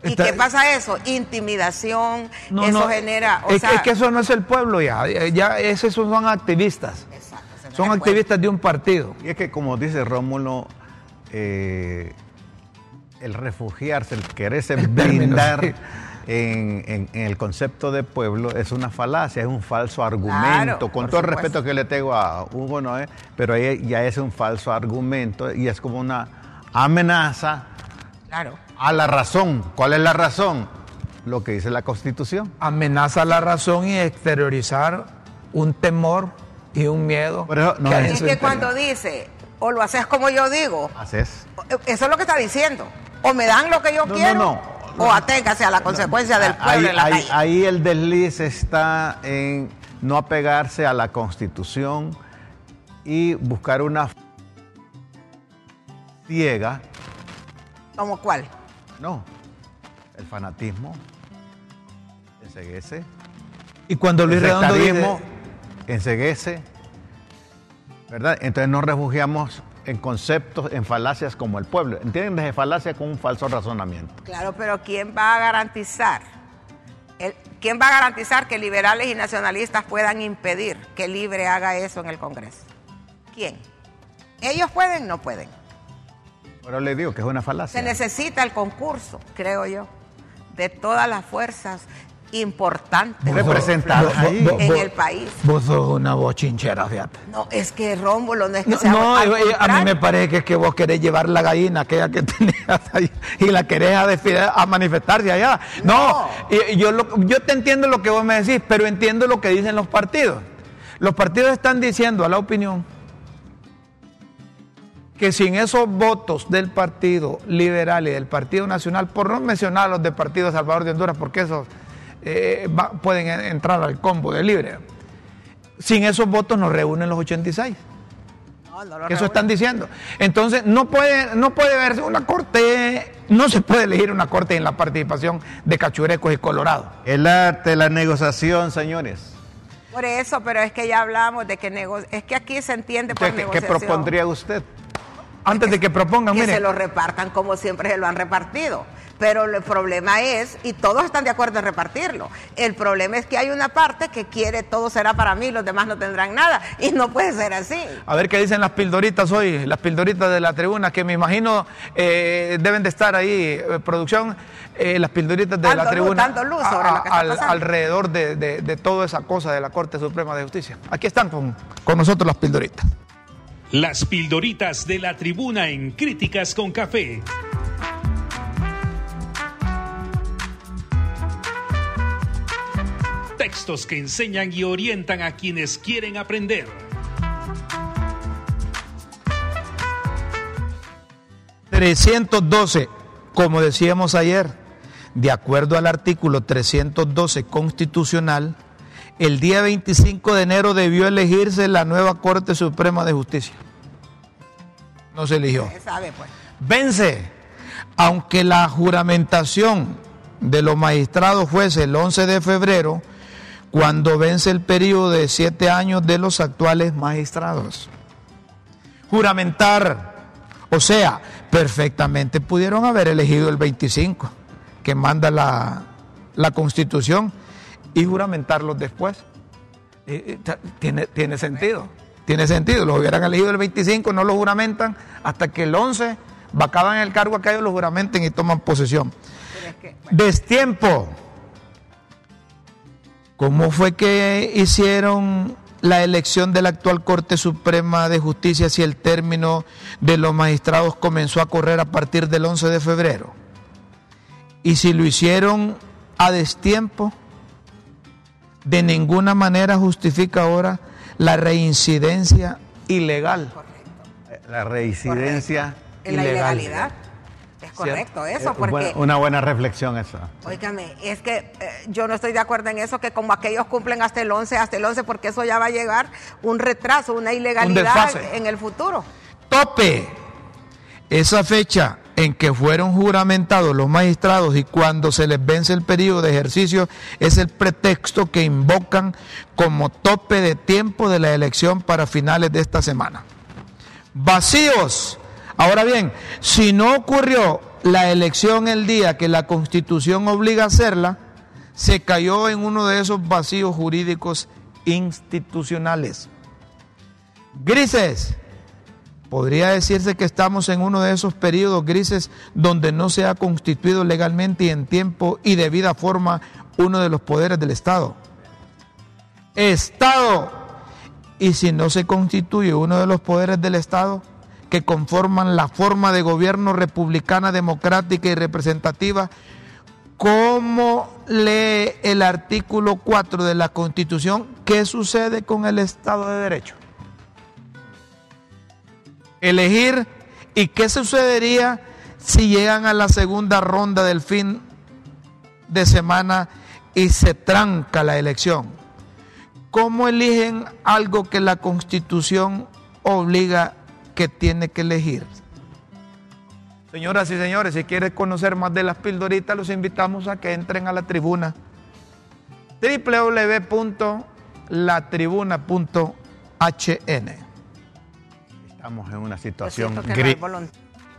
Speaker 2: ¿Y
Speaker 1: Está-
Speaker 2: qué pasa eso? Intimidación,
Speaker 1: No,
Speaker 2: eso
Speaker 1: no,
Speaker 2: genera... O
Speaker 1: es,
Speaker 2: sea,
Speaker 1: es que eso no es el pueblo ya, ya esos son activistas.
Speaker 2: Exacto,
Speaker 1: Son
Speaker 2: pueblo.
Speaker 1: activistas de un partido.
Speaker 3: Y es que, como dice Rómulo, eh, el refugiarse, el quererse <laughs>
Speaker 1: El término,
Speaker 3: blindar
Speaker 1: sí.
Speaker 3: En, en- en el concepto de pueblo es una falacia, es un falso argumento.
Speaker 2: Claro,
Speaker 3: Con todo el respeto que le tengo a Hugo Noé, pero ahí ya es un falso argumento y es como una amenaza
Speaker 2: Claro.
Speaker 3: a la razón. ¿Cuál es la razón? Lo que dice la Constitución.
Speaker 1: Amenaza la razón y exteriorizar un temor y un miedo.
Speaker 3: Por eso, no,
Speaker 1: que
Speaker 3: es
Speaker 2: Es que
Speaker 1: interior.
Speaker 2: cuando dice, o lo haces como yo digo,
Speaker 3: Haces.
Speaker 2: Eso es lo que está diciendo. O me dan lo que yo
Speaker 3: No, no,
Speaker 2: quiero,
Speaker 3: no.
Speaker 2: O aténgase a la consecuencia del pueblo
Speaker 3: ahí,
Speaker 2: en la
Speaker 3: ahí-
Speaker 2: calle.
Speaker 3: ahí el desliz está en no apegarse a la constitución y buscar una ciega,
Speaker 2: ¿Como cuál?
Speaker 3: no, el fanatismo, enseguece,
Speaker 1: Y cuando Luis
Speaker 3: el
Speaker 1: Redondo dice,
Speaker 3: enseguece, ¿verdad? Entonces nos refugiamos en conceptos, en falacias como el pueblo. ¿Entiendes? De falacia con un falso razonamiento.
Speaker 2: Claro, pero ¿quién va a garantizar? El- ¿Quién va a garantizar que liberales y nacionalistas puedan impedir que Libre haga eso en el Congreso? ¿Quién? ¿Ellos pueden? No pueden.
Speaker 3: Pero le digo que es una falacia.
Speaker 2: Se necesita el concurso, creo yo, de todas las fuerzas
Speaker 3: ahí.
Speaker 1: vos-
Speaker 2: en el país.
Speaker 1: Vos sos una bochinchera, fíjate.
Speaker 2: No, es que Rómulo no es que
Speaker 1: No,
Speaker 2: sea
Speaker 1: no, eh, eh, a mí me parece que es que vos querés llevar la gallina aquella que <laughs> tenías ahí y la querés a, desfilar- a manifestarse allá. No, yo, lo- yo te entiendo lo que vos me decís, pero entiendo lo que dicen los partidos. Los partidos están diciendo a la opinión que sin esos votos del Partido Liberal y del Partido Nacional, por no mencionar los del Partido Salvador de Honduras, porque esos eh, va- pueden en- entrar al combo de libre, sin esos votos nos reúnen los 86.
Speaker 2: No, no lo
Speaker 1: eso están diciendo. Entonces, no puede, no puede verse una corte, no se puede elegir una corte en la participación de cachurecos y colorados.
Speaker 3: El arte de la negociación, señores.
Speaker 2: Por eso, pero es que ya hablamos de que nego- es que aquí se entiende por
Speaker 3: ¿Qué, qué propondría usted?
Speaker 1: Antes de que propongan,
Speaker 2: que
Speaker 1: mire,
Speaker 2: se lo repartan como siempre se lo han repartido. Pero el problema es, y todos están de acuerdo en repartirlo, el problema es que hay una parte que quiere todo será para mí, los demás no tendrán nada, y no puede ser así.
Speaker 1: a ver qué dicen las pildoritas hoy, las pildoritas de la tribuna, que me imagino eh, deben de estar ahí, eh, producción, eh, las pildoritas de
Speaker 2: Dando
Speaker 1: la
Speaker 2: luz,
Speaker 1: tribuna.
Speaker 2: dando luz sobre lo que está
Speaker 1: al- alrededor de, de- de toda esa cosa de la Corte Suprema de Justicia. Aquí están con, con nosotros las pildoritas.
Speaker 7: Las pildoritas de la tribuna en Críticas con Café. Textos que enseñan y orientan a quienes quieren aprender.
Speaker 1: 312, como decíamos ayer, de acuerdo al artículo 312 constitucional, el día 25 de enero debió elegirse la nueva Corte Suprema de Justicia. No se eligió.
Speaker 2: Pues.
Speaker 1: Vence, aunque la juramentación de los magistrados fuese el 11 de febrero, cuando vence el periodo de siete años de los actuales magistrados. Juramentar, o sea, perfectamente pudieron haber elegido el 25, que manda la, la Constitución, y juramentarlos después. Eh, eh, Tiene, tiene sentido, tiene sentido. Los hubieran elegido el 25, no los juramentan hasta que el 11 vacaban el cargo que ellos los juramenten y toman posesión.
Speaker 2: Pero es que,
Speaker 1: Destiempo. ¿Cómo fue que hicieron la elección de la actual Corte Suprema de Justicia si el término de los magistrados comenzó a correr a partir del 11 de febrero? Y si lo hicieron a destiempo, de ninguna manera justifica ahora la reincidencia ilegal.
Speaker 3: La reincidencia
Speaker 2: en la
Speaker 1: ilegal.
Speaker 2: ilegalidad. Es correcto eso,
Speaker 3: Eh,
Speaker 2: porque...
Speaker 3: buena- una buena reflexión esa.
Speaker 2: Óigame, es que eh, yo no estoy de acuerdo en eso, que como aquellos cumplen hasta el 11, hasta el 11, porque eso ya va a llegar un retraso, una ilegalidad en el futuro.
Speaker 1: tope esa fecha en que fueron juramentados los magistrados y cuando se les vence el periodo de ejercicio es el pretexto que invocan como tope de tiempo de la elección para finales de esta semana. Vacíos. Ahora bien, si no ocurrió la elección el día que la constitución obliga a hacerla, se cayó en uno de esos vacíos jurídicos institucionales. Grises. Podría decirse que estamos en uno de esos periodos grises donde no se ha constituido legalmente y en tiempo y debida forma uno de los poderes del Estado. Estado. Y si no se constituye uno de los poderes del Estado que conforman la forma de gobierno republicana, democrática y representativa, ¿cómo lee el artículo 4 de la Constitución? ¿Qué sucede con el Estado de Derecho? elegir y qué sucedería si llegan a la segunda ronda del fin de semana y se tranca la elección. ¿Cómo eligen algo que la constitución obliga que tiene que elegir? Señoras y señores, si quieren conocer más de las pildoritas, los invitamos a que entren a la tribuna www.latribuna.hn.
Speaker 3: Estamos en una situación
Speaker 2: no
Speaker 3: gris.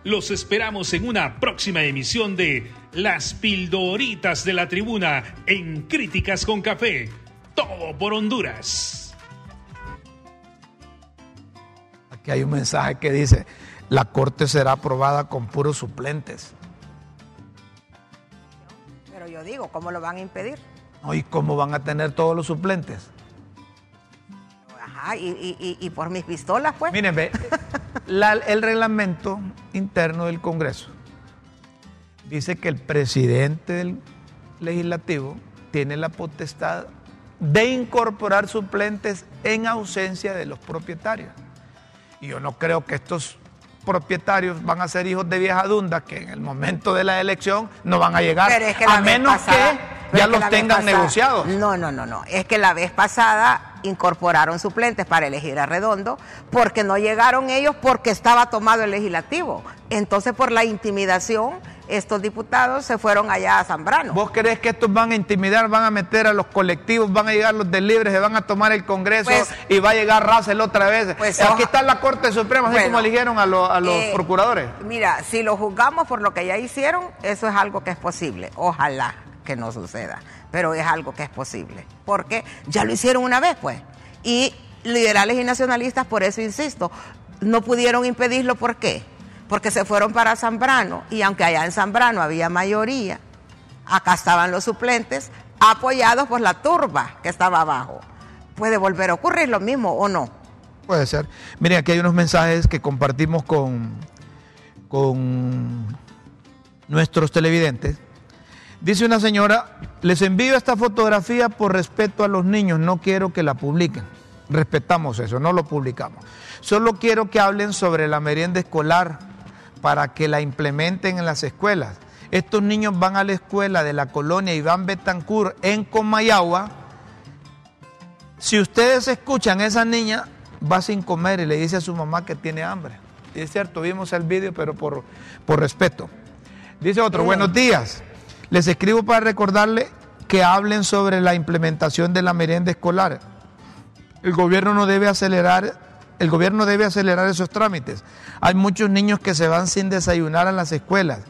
Speaker 7: Los esperamos en una próxima emisión de Las Pildoritas de la Tribuna en Críticas con Café. Todo por Honduras.
Speaker 1: Aquí hay un mensaje que dice, la corte será aprobada con puros suplentes.
Speaker 2: Pero yo digo, ¿cómo lo van a impedir?
Speaker 1: ¿no? ¿Y cómo van a tener todos los suplentes?
Speaker 2: Ajá, y, y- y- y por mis pistolas, pues.
Speaker 1: Miren, ve, la- el reglamento interno del Congreso dice que el presidente del legislativo tiene la potestad de incorporar suplentes en ausencia de los propietarios. Y yo no creo que estos propietarios van a ser hijos de vieja dunda que en el momento de la elección no van a llegar
Speaker 2: Pero es que
Speaker 1: a menos
Speaker 2: pasada-
Speaker 1: que ya
Speaker 2: que
Speaker 1: los tengan
Speaker 2: pasada-
Speaker 1: negociados.
Speaker 2: No, no, no, no. Es que la vez pasada incorporaron suplentes para elegir a Redondo porque no llegaron ellos porque estaba tomado el legislativo. Entonces, por la intimidación, estos diputados se fueron allá a Zambrano.
Speaker 1: ¿Vos crees que estos van a intimidar, van a meter a los colectivos, van a llegar los del Libre, se van a tomar el Congreso
Speaker 2: Pues-
Speaker 1: y va a llegar Russell otra vez?
Speaker 2: Pues,
Speaker 1: Aquí está la Corte Suprema, así
Speaker 2: Bueno,
Speaker 1: como eligieron a, los- a los
Speaker 2: Eh,
Speaker 1: procuradores.
Speaker 2: Mira, si lo juzgamos por lo que ya hicieron, eso es algo que es posible. Ojalá que no suceda, pero es algo que es posible. Porque ya lo hicieron una vez, pues. Y liberales y nacionalistas, por eso insisto, no pudieron impedirlo. ¿Por qué? Porque se fueron para Zambrano y aunque allá en Zambrano había mayoría, acá estaban los suplentes apoyados por la turba que estaba abajo. ¿Puede volver a ocurrir lo mismo o no?
Speaker 1: Puede ser. Miren, aquí hay unos mensajes que compartimos con, con nuestros televidentes. Dice una señora, les envío esta fotografía por respeto a los niños, no quiero que la publiquen. Respetamos eso, no lo publicamos. Solo quiero que hablen sobre la merienda escolar para que la implementen en las escuelas. Estos niños van a la escuela de la colonia Iván Betancourt en Comayagua. Si ustedes escuchan a esa niña, va sin comer y le dice a su mamá que tiene hambre. Y es cierto, vimos el vídeo, pero por, por respeto. Dice otro, buenos días. Les escribo para recordarle que hablen sobre la implementación de la merienda escolar. El gobierno no debe acelerar, el gobierno debe acelerar esos trámites. Hay muchos niños que se van sin desayunar a las escuelas.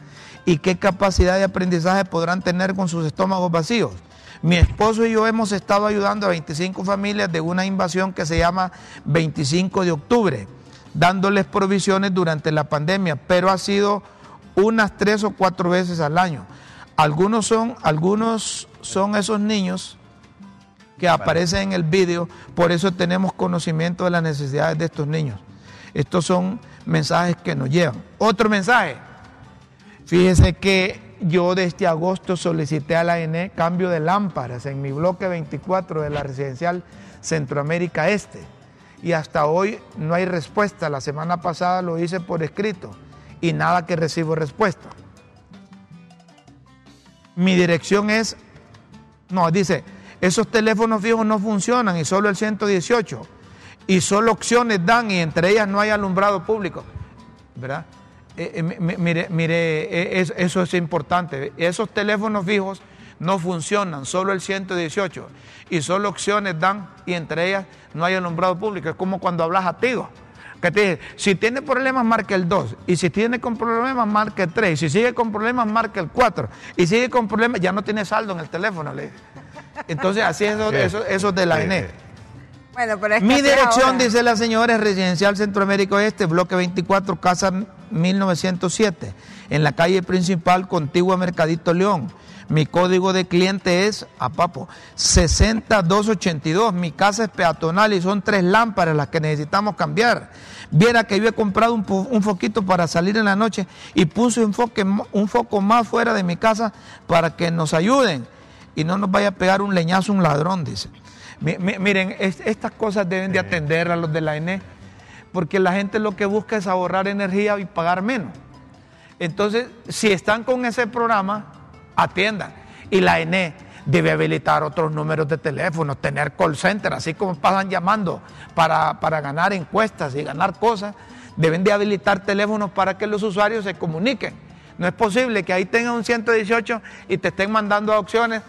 Speaker 1: ¿Y qué capacidad de aprendizaje podrán tener con sus estómagos vacíos? Mi esposo y yo hemos estado ayudando a 25 familias de una invasión que se llama 25 de octubre, dándoles provisiones durante la pandemia, pero ha sido unas tres o cuatro veces al año. Algunos son, algunos son esos niños que aparecen en el vídeo, por eso tenemos conocimiento de las necesidades de estos niños. Estos son mensajes que nos llevan. Otro mensaje. Fíjese que yo desde agosto solicité a la ENE cambio de lámparas en mi bloque 24 de la residencial Centroamérica Este y hasta hoy no hay respuesta. La semana pasada lo hice por escrito y nada que recibo respuesta. Mi dirección es, no, dice, esos teléfonos fijos no funcionan y solo el 118 y solo opciones dan y entre ellas no hay alumbrado público. ¿Verdad? Eh, eh, mire, mire eh, eso es importante. Esos teléfonos fijos no funcionan, solo el 118 y solo opciones dan y entre ellas no hay alumbrado público. Es como cuando hablas a ti que te dice, si tiene problemas, marca el 2. Y si tiene con problemas, marca el 3. Y si sigue con problemas, marca el 4. Y sigue con problemas, ya no tiene saldo en el teléfono. Le Entonces, así es eso, eso, de la ENE. Bueno, pero es Mi dirección, dice la señora, es Residencial Centroamérica Este, bloque 24, casa 1907, en la calle principal, contigua Mercadito León. Mi código de cliente es, a papo, 60282. Mi casa es peatonal y son tres lámparas las que necesitamos cambiar. Viera que yo he comprado un, foquito para salir en la noche y puse un, un foco más fuera de mi casa para que nos ayuden y no nos vaya a pegar un leñazo un ladrón, dice. miren, estas cosas deben de atender a los de la ENE, porque la gente lo que busca es ahorrar energía y pagar menos. Entonces, si están con ese programa, atiendan. Y la ENE debe habilitar otros números de teléfono, tener call center, así como pasan llamando para, ganar encuestas y ganar cosas, deben de habilitar teléfonos para que los usuarios se comuniquen. No es posible que ahí tengan un 118 y te estén mandando opciones,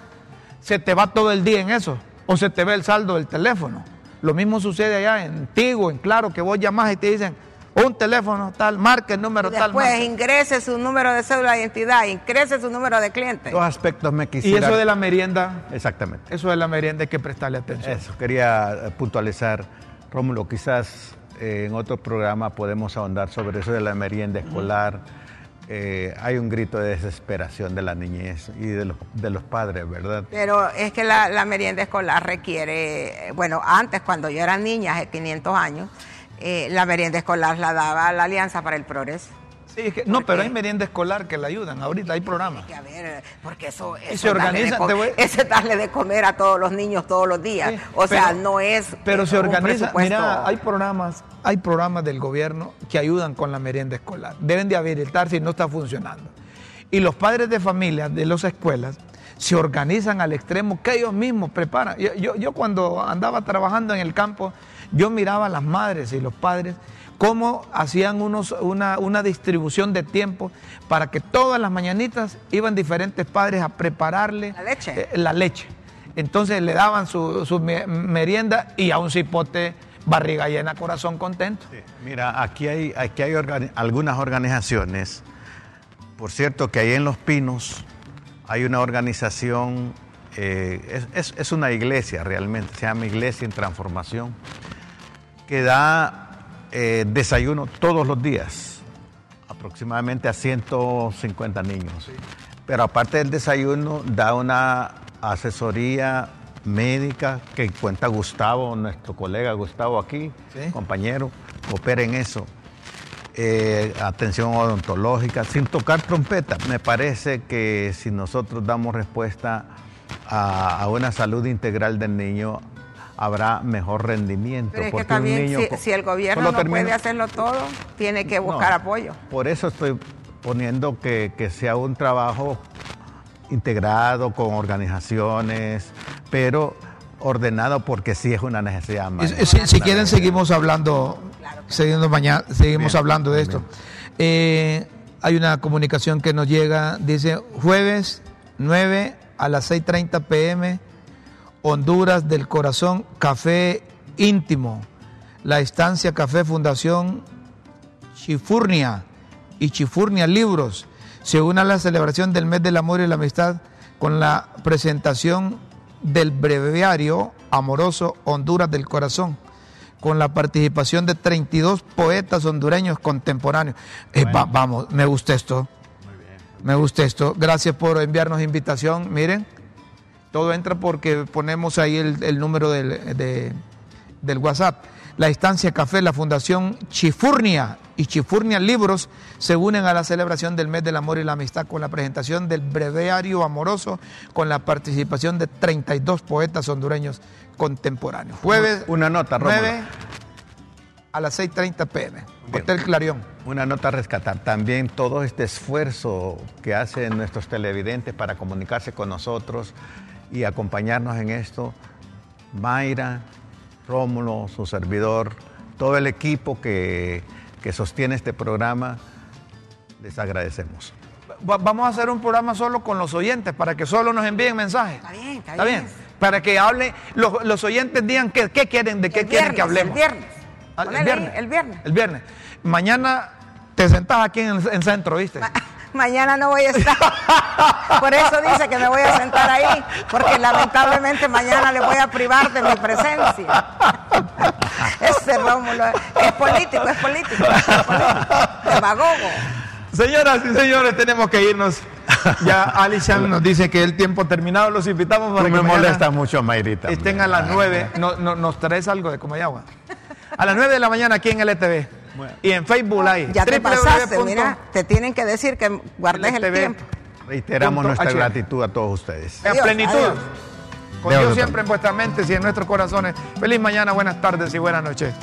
Speaker 1: se te va todo el día en eso, o se te ve el saldo del teléfono. Lo mismo sucede allá en Tigo, en Claro, que vos llamas y te dicen, un teléfono tal, marque el número tal.
Speaker 2: Pues ingrese su número de cédula de identidad, ingrese su número de cliente.
Speaker 3: Dos aspectos me quisiera.
Speaker 1: Y eso de la merienda.
Speaker 3: Exactamente.
Speaker 1: Eso de la merienda hay que prestarle atención.
Speaker 3: Eso, quería eh, puntualizar. Rómulo, quizás eh, en otro programa podemos ahondar sobre eso de la merienda escolar. Eh, hay un grito de desesperación de la niñez y de los, de los padres, ¿verdad?
Speaker 2: Pero es que la, merienda escolar requiere, bueno, antes cuando yo era niña, hace 500 años, eh, la merienda escolar la daba la Alianza para el Progreso.
Speaker 1: Sí, no, pero hay merienda escolar que la ayudan. Ahorita hay programas.
Speaker 2: a ver, porque eso, eso se organiza. <laughs> Es darle de comer a todos los niños todos los días. o sea, no es.
Speaker 1: Pero se organiza. Mira, hay programas, hay programas del gobierno que ayudan con la merienda escolar. Deben de habilitar si no está funcionando. Y los padres de familia de las escuelas se organizan al extremo que ellos mismos preparan. yo, yo cuando andaba trabajando en el campo yo miraba a las madres y los padres cómo hacían unos, una, distribución de tiempo para que todas las mañanitas iban diferentes padres a prepararle
Speaker 2: la leche.
Speaker 1: Eh, la leche. Entonces le daban su, merienda y a un cipote barriga llena, corazón contento.
Speaker 3: Mira, aquí hay, aquí hay algunas organizaciones. Por cierto, que ahí en Los Pinos hay una organización, eh, es, es, una iglesia realmente, se llama Iglesia en Transformación que da eh, desayuno todos los días, aproximadamente a 150 niños. Pero aparte del desayuno, da una asesoría médica que cuenta Gustavo, nuestro colega Gustavo aquí, compañero, opera en eso. eh, atención odontológica, sin tocar trompeta. Me parece que si nosotros damos respuesta a, a una salud integral del niño, habrá mejor rendimiento.
Speaker 2: Pero es que
Speaker 3: porque un
Speaker 2: también
Speaker 3: niño
Speaker 2: si, el gobierno no
Speaker 3: termina-
Speaker 2: puede hacerlo todo, tiene que buscar
Speaker 3: No,
Speaker 2: apoyo.
Speaker 3: Por eso estoy poniendo que, que sea un trabajo integrado con organizaciones, pero ordenado porque sí es una necesidad. Más.
Speaker 1: Si, si quieren seguimos hablando, seguimos mañana, seguimos
Speaker 3: Bien,
Speaker 1: hablando de esto. Eh, hay una comunicación que nos llega, dice jueves 9 a las 6.30 pm, Honduras del Corazón, Café Íntimo, la estancia Café Fundación Chifurnia y Chifurnia Libros se une a la celebración del mes del amor y la amistad con la presentación del breviario amoroso Honduras del Corazón, con la participación de 32 poetas hondureños contemporáneos. Eh, va- vamos, me gusta esto. Me gusta esto. Gracias por enviarnos invitación. Miren, todo entra porque ponemos ahí el, el número del, de- del WhatsApp. La estancia Café, la Fundación Chifurnia y Chifurnia Libros se unen a la celebración del mes del amor y la amistad con la presentación del breviario amoroso con la participación de 32 poetas hondureños contemporáneos. Jueves
Speaker 3: Una nota, Rómulo.
Speaker 1: 9 a las 6.30 pm. Hotel Clarión.
Speaker 3: Una nota a rescatar. También todo este esfuerzo que hacen nuestros televidentes para comunicarse con nosotros y acompañarnos en esto. Mayra, Rómulo, su servidor, todo el equipo que, que sostiene este programa, les agradecemos.
Speaker 1: Va- Vamos a hacer un programa solo con los oyentes para que solo nos envíen mensajes.
Speaker 2: Está bien, está
Speaker 1: ¿Está
Speaker 2: bien.
Speaker 1: bien? Para que hablen, los, los oyentes digan qué, qué quieren, de qué
Speaker 2: El
Speaker 1: quieren que
Speaker 2: viernes,
Speaker 1: hablemos.
Speaker 2: El viernes.
Speaker 1: Ah,
Speaker 2: Ponele ahí, el viernes.
Speaker 1: El viernes. Mañana te sentás aquí en, el- en centro, ¿viste? <laughs>
Speaker 2: Mañana no voy a estar. Por eso dice que me voy a sentar ahí, porque lamentablemente mañana le voy a privar de mi presencia. Ese Rómulo es político, es político, es político, demagogo.
Speaker 1: Señoras y señores, tenemos que irnos. Ya Alishan nos dice que el tiempo terminado. Los invitamos para
Speaker 3: Tú
Speaker 1: que
Speaker 3: me
Speaker 1: mañana
Speaker 3: molestas mucho, Mayrita.
Speaker 1: estén a las 9. No, no- nos traes algo de Comayagua. A las 9 de la mañana aquí en LTV. Y en Facebook Live.
Speaker 2: Ya te pasaste, mira, te tienen que decir que guardes el tiempo.
Speaker 3: Reiteramos nuestra gratitud a todos ustedes.
Speaker 1: En plenitud.
Speaker 2: adiós.
Speaker 1: Con
Speaker 3: Dios
Speaker 1: siempre en vuestras mentes y en nuestros corazones. Feliz mañana, buenas tardes y buenas noches.